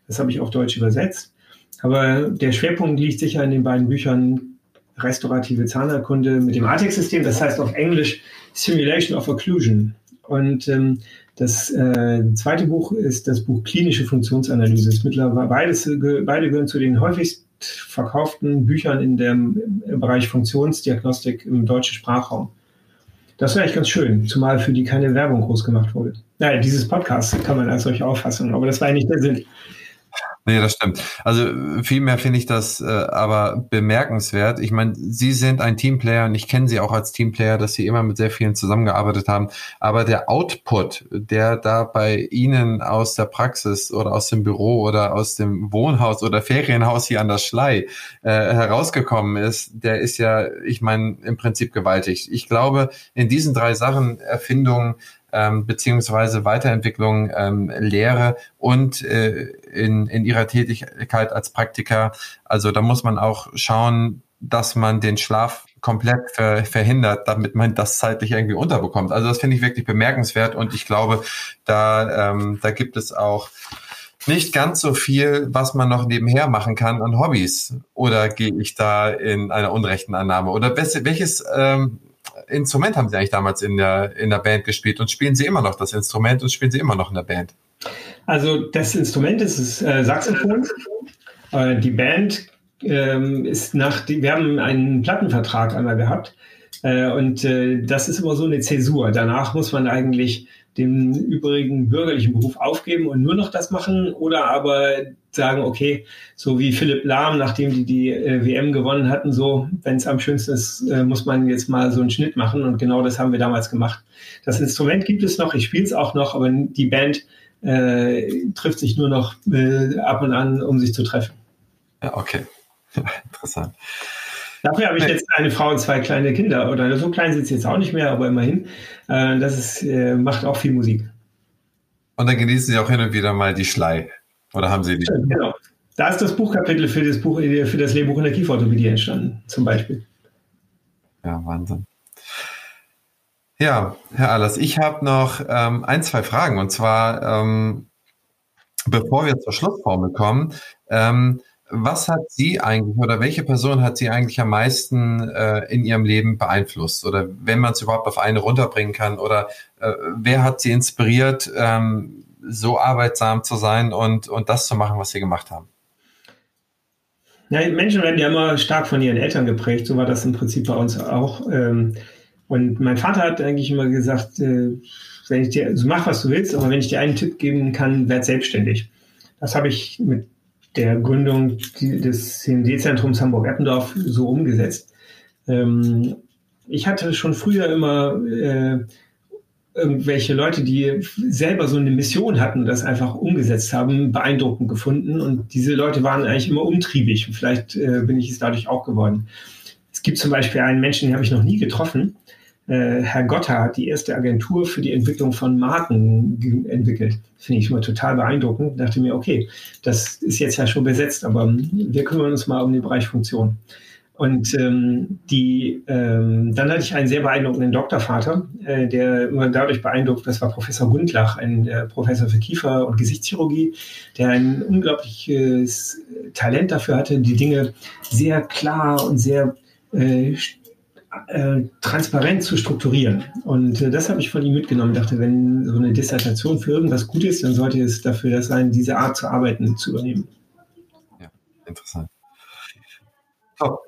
Das habe ich auf Deutsch übersetzt. Aber der Schwerpunkt liegt sicher in den beiden Büchern Restaurative Zahnerkunde mit dem ATEX-System, das heißt auf Englisch Simulation of Occlusion. Und ähm, das äh, zweite Buch ist das Buch Klinische Funktionsanalyse. Mittlerweile beides, beide gehören zu den häufigst verkauften Büchern in dem, im Bereich Funktionsdiagnostik im deutschen Sprachraum. Das wäre eigentlich ganz schön, zumal für die keine Werbung groß gemacht wurde. Naja, dieses Podcast kann man als solche auffassen, aber das war ja nicht der Sinn. Nee, das stimmt. Also vielmehr finde ich das äh, aber bemerkenswert. Ich meine, Sie sind ein Teamplayer und ich kenne Sie auch als Teamplayer, dass Sie immer mit sehr vielen zusammengearbeitet haben. Aber der Output, der da bei Ihnen aus der Praxis oder aus dem Büro oder aus dem Wohnhaus oder Ferienhaus hier an der Schlei äh, herausgekommen ist, der ist ja, ich meine, im Prinzip gewaltig. Ich glaube, in diesen drei Sachen, Erfindung, ähm, beziehungsweise Weiterentwicklung, ähm, Lehre und äh, in, in ihrer Tätigkeit als Praktiker. Also da muss man auch schauen, dass man den Schlaf komplett ver verhindert, damit man das zeitlich irgendwie unterbekommt. Also das finde ich wirklich bemerkenswert und ich glaube, da, ähm, da gibt es auch nicht ganz so viel, was man noch nebenher machen kann an Hobbys. Oder gehe ich da in einer unrechten Annahme? Oder welches ähm, Instrument haben Sie eigentlich damals in der, in der Band gespielt und spielen Sie immer noch das Instrument und spielen Sie immer noch in der Band? Also das Instrument ist das äh, Saxophon. Äh, die Band ähm, ist nach, wir haben einen Plattenvertrag einmal gehabt äh, und äh, das ist immer so eine Zäsur. Danach muss man eigentlich den übrigen bürgerlichen Beruf aufgeben und nur noch das machen oder aber sagen, okay, so wie Philipp Lahm, nachdem die die äh, WM gewonnen hatten, so, wenn es am schönsten ist, äh, muss man jetzt mal so einen Schnitt machen und genau das haben wir damals gemacht. Das Instrument gibt es noch, ich spiele es auch noch, aber die Band äh, trifft sich nur noch äh, ab und an, um sich zu treffen. Ja, okay. Interessant. Dafür habe ich jetzt eine Frau und zwei kleine Kinder. Oder so klein sind sie jetzt auch nicht mehr, aber immerhin. Äh, das ist, äh, macht auch viel Musik. Und dann genießen Sie auch hin und wieder mal die Schlei. Oder haben Sie die? Genau. Da ist das Buchkapitel für das Buch, äh, für das Lehrbuch Kieferorthopädie entstanden, zum Beispiel. Ja, Wahnsinn. Ja, Herr Allers, ich habe noch ähm, ein, zwei Fragen. Und zwar, ähm, bevor wir zur Schlussformel kommen, ähm, was hat Sie eigentlich oder welche Person hat Sie eigentlich am meisten äh, in Ihrem Leben beeinflusst? Oder wenn man es überhaupt auf eine runterbringen kann? Oder äh, wer hat Sie inspiriert, ähm, so arbeitsam zu sein und, und das zu machen, was Sie gemacht haben? Ja, Menschen werden ja immer stark von ihren Eltern geprägt. So war das im Prinzip bei uns auch. Ähm, und mein Vater hat eigentlich immer gesagt, äh, wenn ich dir, also mach was du willst, aber wenn ich dir einen Tipp geben kann, werd selbstständig. Das habe ich mit der Gründung des CMD-Zentrums Hamburg-Eppendorf so umgesetzt. Ähm, ich hatte schon früher immer äh, irgendwelche Leute, die selber so eine Mission hatten und das einfach umgesetzt haben, beeindruckend gefunden. Und diese Leute waren eigentlich immer umtriebig. Vielleicht äh, bin ich es dadurch auch geworden. Es gibt zum Beispiel einen Menschen, den habe ich noch nie getroffen. Äh, Herr Gotter hat die erste Agentur für die Entwicklung von Marken entwickelt. Finde ich immer total beeindruckend. Dachte mir, okay, das ist jetzt ja schon besetzt, aber wir kümmern uns mal um den Bereich Funktion. Und ähm, die, ähm, dann hatte ich einen sehr beeindruckenden Doktorvater, äh, der immer dadurch beeindruckt, das war Professor Gundlach, ein äh, Professor für Kiefer- und Gesichtschirurgie, der ein unglaubliches Talent dafür hatte, die Dinge sehr klar und sehr äh, äh, transparent zu strukturieren. Und äh, das habe ich von ihm mitgenommen. Ich dachte, wenn so eine Dissertation für irgendwas gut ist, dann sollte es dafür das sein, diese Art zu arbeiten zu übernehmen. Ja, interessant. Top.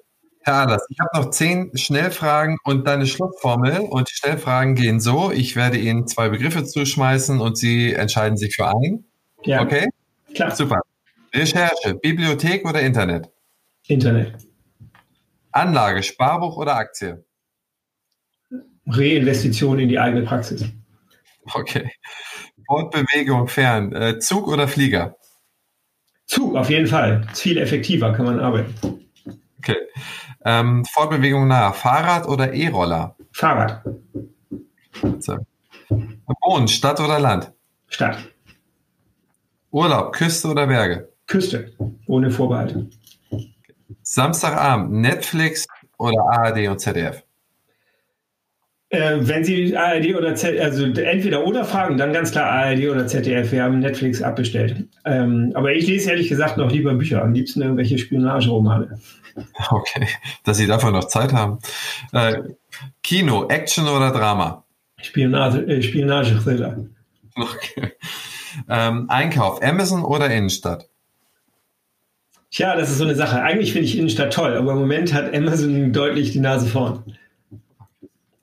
Herr Aders, ich habe noch zehn Schnellfragen und deine Schlussformel. Und die Schnellfragen gehen so: Ich werde Ihnen zwei Begriffe zuschmeißen und Sie entscheiden sich für einen. Ja. Okay? Klar. Super. Recherche, Bibliothek oder Internet? Internet. Anlage, Sparbuch oder Aktie? Reinvestition in die eigene Praxis. Okay. Fortbewegung fern, äh, Zug oder Flieger? Zug, auf jeden Fall. Ist viel effektiver, kann man arbeiten. Okay. Ähm, Fortbewegung nah, Fahrrad oder E-Roller? Fahrrad. So. Wohnen, Stadt oder Land? Stadt. Urlaub, Küste oder Berge? Küste, ohne Vorbehalte. Samstagabend, Netflix oder ARD und ZDF? Äh, wenn Sie ARD oder ZDF, also entweder oder fragen, dann ganz klar ARD oder ZDF. Wir haben Netflix abbestellt. Ähm, aber ich lese ehrlich gesagt noch lieber Bücher, am liebsten irgendwelche Spionageromane. Okay, dass Sie dafür noch Zeit haben. Äh, Kino, Action oder Drama? Spionage, äh, Spionage-Thriller. Okay. Ähm, Einkauf, Amazon oder Innenstadt? Tja, das ist so eine Sache. Eigentlich finde ich Innenstadt toll, aber im Moment hat Amazon deutlich die Nase vorn.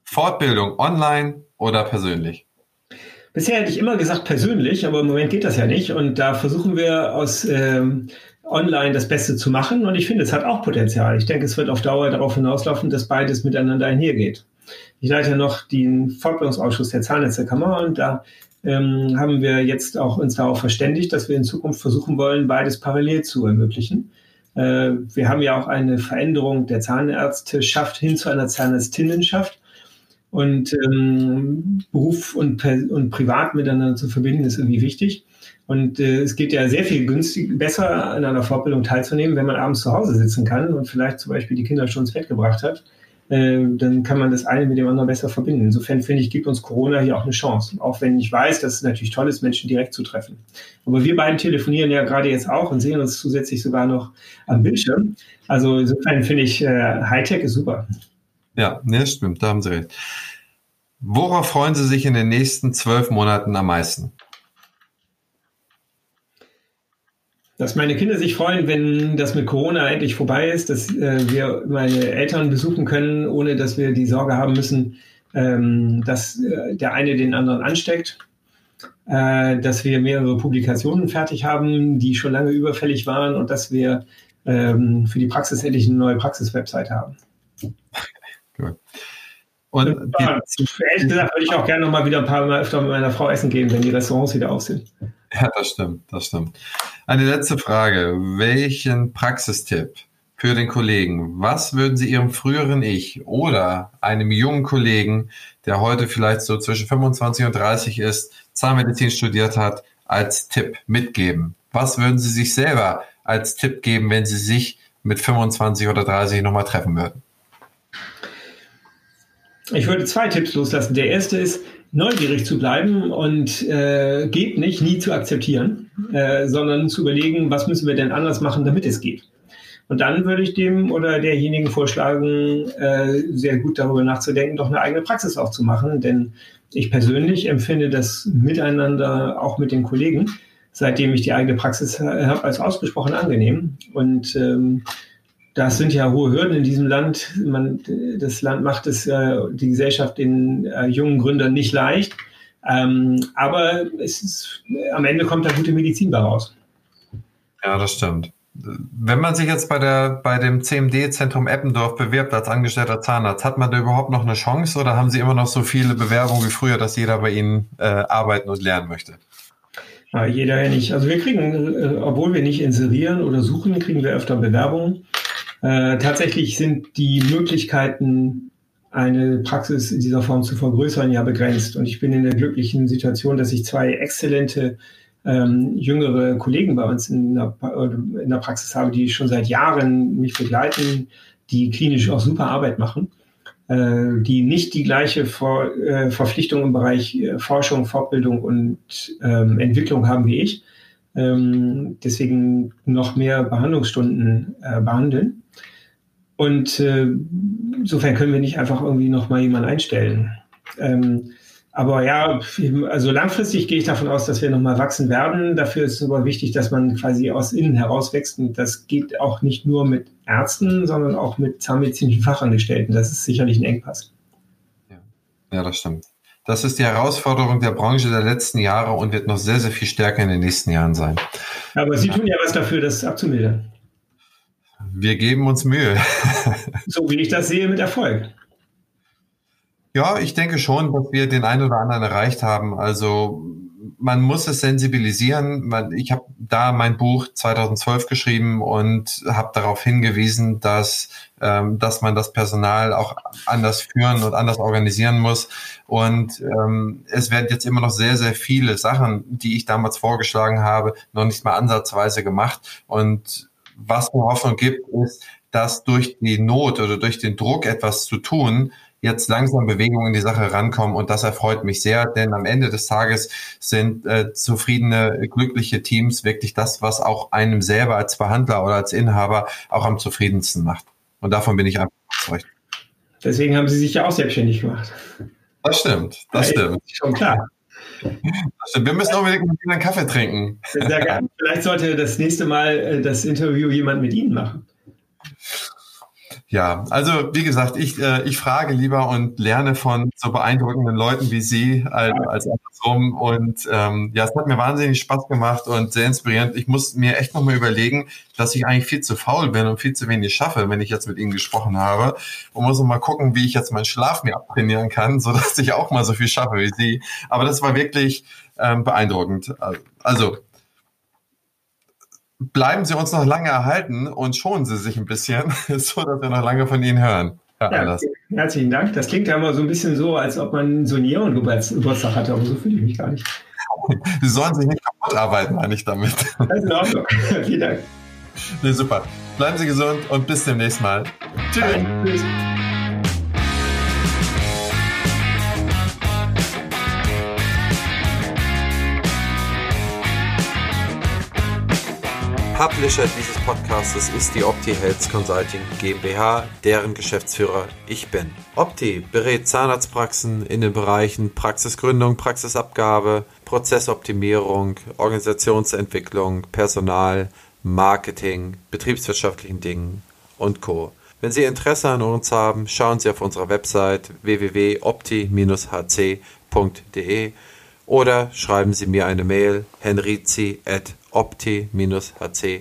Fortbildung online oder persönlich? Bisher hätte ich immer gesagt persönlich, aber im Moment geht das ja nicht. Und da versuchen wir aus ähm, online das Beste zu machen. Und ich finde, es hat auch Potenzial. Ich denke, es wird auf Dauer darauf hinauslaufen, dass beides miteinander einhergeht. Ich leite ja noch den Fortbildungsausschuss der Zahnärztekammer und da ähm, haben wir jetzt auch uns darauf verständigt, dass wir in Zukunft versuchen wollen, beides parallel zu ermöglichen. Äh, wir haben ja auch eine Veränderung der Zahnärzteschaft hin zu einer Zahnärztinnenschaft. Und ähm, Beruf und, und Privat miteinander zu verbinden, ist irgendwie wichtig. Und äh, es geht ja sehr viel günstig, besser an einer Fortbildung teilzunehmen, wenn man abends zu Hause sitzen kann und vielleicht zum Beispiel die Kinder schon ins Bett gebracht hat. Äh, dann kann man das eine mit dem anderen besser verbinden. Insofern finde ich, gibt uns Corona hier auch eine Chance. Auch wenn ich weiß, dass es natürlich toll ist, Menschen direkt zu treffen. Aber wir beiden telefonieren ja gerade jetzt auch und sehen uns zusätzlich sogar noch am Bildschirm. Also insofern finde ich, äh, Hightech ist super. Ja, ne, stimmt, da haben Sie recht. Worauf freuen Sie sich in den nächsten zwölf Monaten am meisten? Dass meine Kinder sich freuen, wenn das mit Corona endlich vorbei ist, dass äh, wir meine Eltern besuchen können, ohne dass wir die Sorge haben müssen, ähm, dass äh, der eine den anderen ansteckt. Äh, dass wir mehrere Publikationen fertig haben, die schon lange überfällig waren und dass wir ähm, für die Praxis endlich eine neue Praxis-Website haben. Gut. Und ja, ehrlich gesagt würde ich auch gerne noch mal wieder ein paar Mal öfter mit meiner Frau essen gehen, wenn die Restaurants wieder auf sind. Ja, das stimmt, das stimmt. Eine letzte Frage. Welchen Praxistipp für den Kollegen, was würden Sie Ihrem früheren Ich oder einem jungen Kollegen, der heute vielleicht so zwischen 25 und 30 ist, Zahnmedizin studiert hat, als Tipp mitgeben? Was würden Sie sich selber als Tipp geben, wenn Sie sich mit 25 oder 30 nochmal treffen würden? Ich würde zwei Tipps loslassen. Der erste ist, neugierig zu bleiben und äh, geht nicht, nie zu akzeptieren, äh, sondern zu überlegen, was müssen wir denn anders machen, damit es geht. Und dann würde ich dem oder derjenigen vorschlagen, äh, sehr gut darüber nachzudenken, doch eine eigene Praxis aufzumachen. Denn ich persönlich empfinde das Miteinander auch mit den Kollegen, seitdem ich die eigene Praxis habe, als ausgesprochen angenehm. Und ähm, das sind ja hohe Hürden in diesem Land. Man, das Land macht es äh, die Gesellschaft den äh, jungen Gründern nicht leicht. Ähm, aber es ist, am Ende kommt da gute Medizin daraus. Ja, das stimmt. Wenn man sich jetzt bei, der, bei dem CMD-Zentrum Eppendorf bewirbt als angestellter Zahnarzt, hat man da überhaupt noch eine Chance oder haben Sie immer noch so viele Bewerbungen wie früher, dass jeder bei Ihnen äh, arbeiten und lernen möchte? Ja, jeder ja nicht. Also wir kriegen, äh, obwohl wir nicht inserieren oder suchen, kriegen wir öfter Bewerbungen. Äh, tatsächlich sind die Möglichkeiten, eine Praxis in dieser Form zu vergrößern, ja begrenzt. Und ich bin in der glücklichen Situation, dass ich zwei exzellente ähm, jüngere Kollegen bei uns in der, in der Praxis habe, die schon seit Jahren mich begleiten, die klinisch auch super Arbeit machen, äh, die nicht die gleiche Vor, äh, Verpflichtung im Bereich äh, Forschung, Fortbildung und ähm, Entwicklung haben wie ich. Ähm, deswegen noch mehr Behandlungsstunden äh, behandeln. Und äh, insofern können wir nicht einfach irgendwie nochmal jemanden einstellen. Ähm, aber ja, also langfristig gehe ich davon aus, dass wir nochmal wachsen werden. Dafür ist es aber wichtig, dass man quasi aus innen heraus wächst. Und das geht auch nicht nur mit Ärzten, sondern auch mit zahnmedizinischen Fachangestellten. Das ist sicherlich ein Engpass. Ja, ja das stimmt. Das ist die Herausforderung der Branche der letzten Jahre und wird noch sehr, sehr viel stärker in den nächsten Jahren sein. Aber Sie tun ja was dafür, das abzumildern. Wir geben uns Mühe. so wie ich das sehe, mit Erfolg. Ja, ich denke schon, dass wir den einen oder anderen erreicht haben. Also man muss es sensibilisieren. Man, ich habe da mein Buch 2012 geschrieben und habe darauf hingewiesen, dass, ähm, dass man das Personal auch anders führen und anders organisieren muss. Und ähm, es werden jetzt immer noch sehr, sehr viele Sachen, die ich damals vorgeschlagen habe, noch nicht mal ansatzweise gemacht. Und was mir Hoffnung gibt, ist, dass durch die Not oder durch den Druck etwas zu tun, jetzt langsam Bewegungen in die Sache rankommen und das erfreut mich sehr, denn am Ende des Tages sind äh, zufriedene, glückliche Teams wirklich das, was auch einem selber als Behandler oder als Inhaber auch am zufriedensten macht. Und davon bin ich einfach überzeugt. Deswegen haben Sie sich ja auch selbstständig gemacht. Das stimmt, das ja, stimmt. Schon klar. Wir müssen unbedingt einen Kaffee trinken. Vielleicht sollte das nächste Mal äh, das Interview jemand mit Ihnen machen. Ja, also wie gesagt, ich, äh, ich frage lieber und lerne von so beeindruckenden Leuten wie Sie als, als andersrum. Und ähm, ja, es hat mir wahnsinnig Spaß gemacht und sehr inspirierend. Ich muss mir echt nochmal überlegen, dass ich eigentlich viel zu faul bin und viel zu wenig schaffe, wenn ich jetzt mit Ihnen gesprochen habe. Und muss mal gucken, wie ich jetzt meinen Schlaf mir abtrainieren kann, so dass ich auch mal so viel schaffe wie Sie. Aber das war wirklich ähm, beeindruckend. Also bleiben Sie uns noch lange erhalten und schonen Sie sich ein bisschen, so dass wir noch lange von Ihnen hören. Ja, herzlichen Dank. Das klingt ja immer so ein bisschen so, als ob man so einen Geburtstag hatte, aber so fühle ich mich gar nicht. Sie sollen sich nicht kaputt arbeiten, meine ich damit. Das ist in Ordnung. Vielen Dank. Nee, super. Bleiben Sie gesund und bis demnächst mal. Tschüss. Tschüss. Publisher dieses Podcasts ist die Opti Health Consulting GmbH, deren Geschäftsführer ich bin. Opti berät Zahnarztpraxen in den Bereichen Praxisgründung, Praxisabgabe, Prozessoptimierung, Organisationsentwicklung, Personal, Marketing, betriebswirtschaftlichen Dingen und Co. Wenn Sie Interesse an uns haben, schauen Sie auf unserer Website www.opti-hc.de oder schreiben Sie mir eine Mail henrizi@ opti-hc.de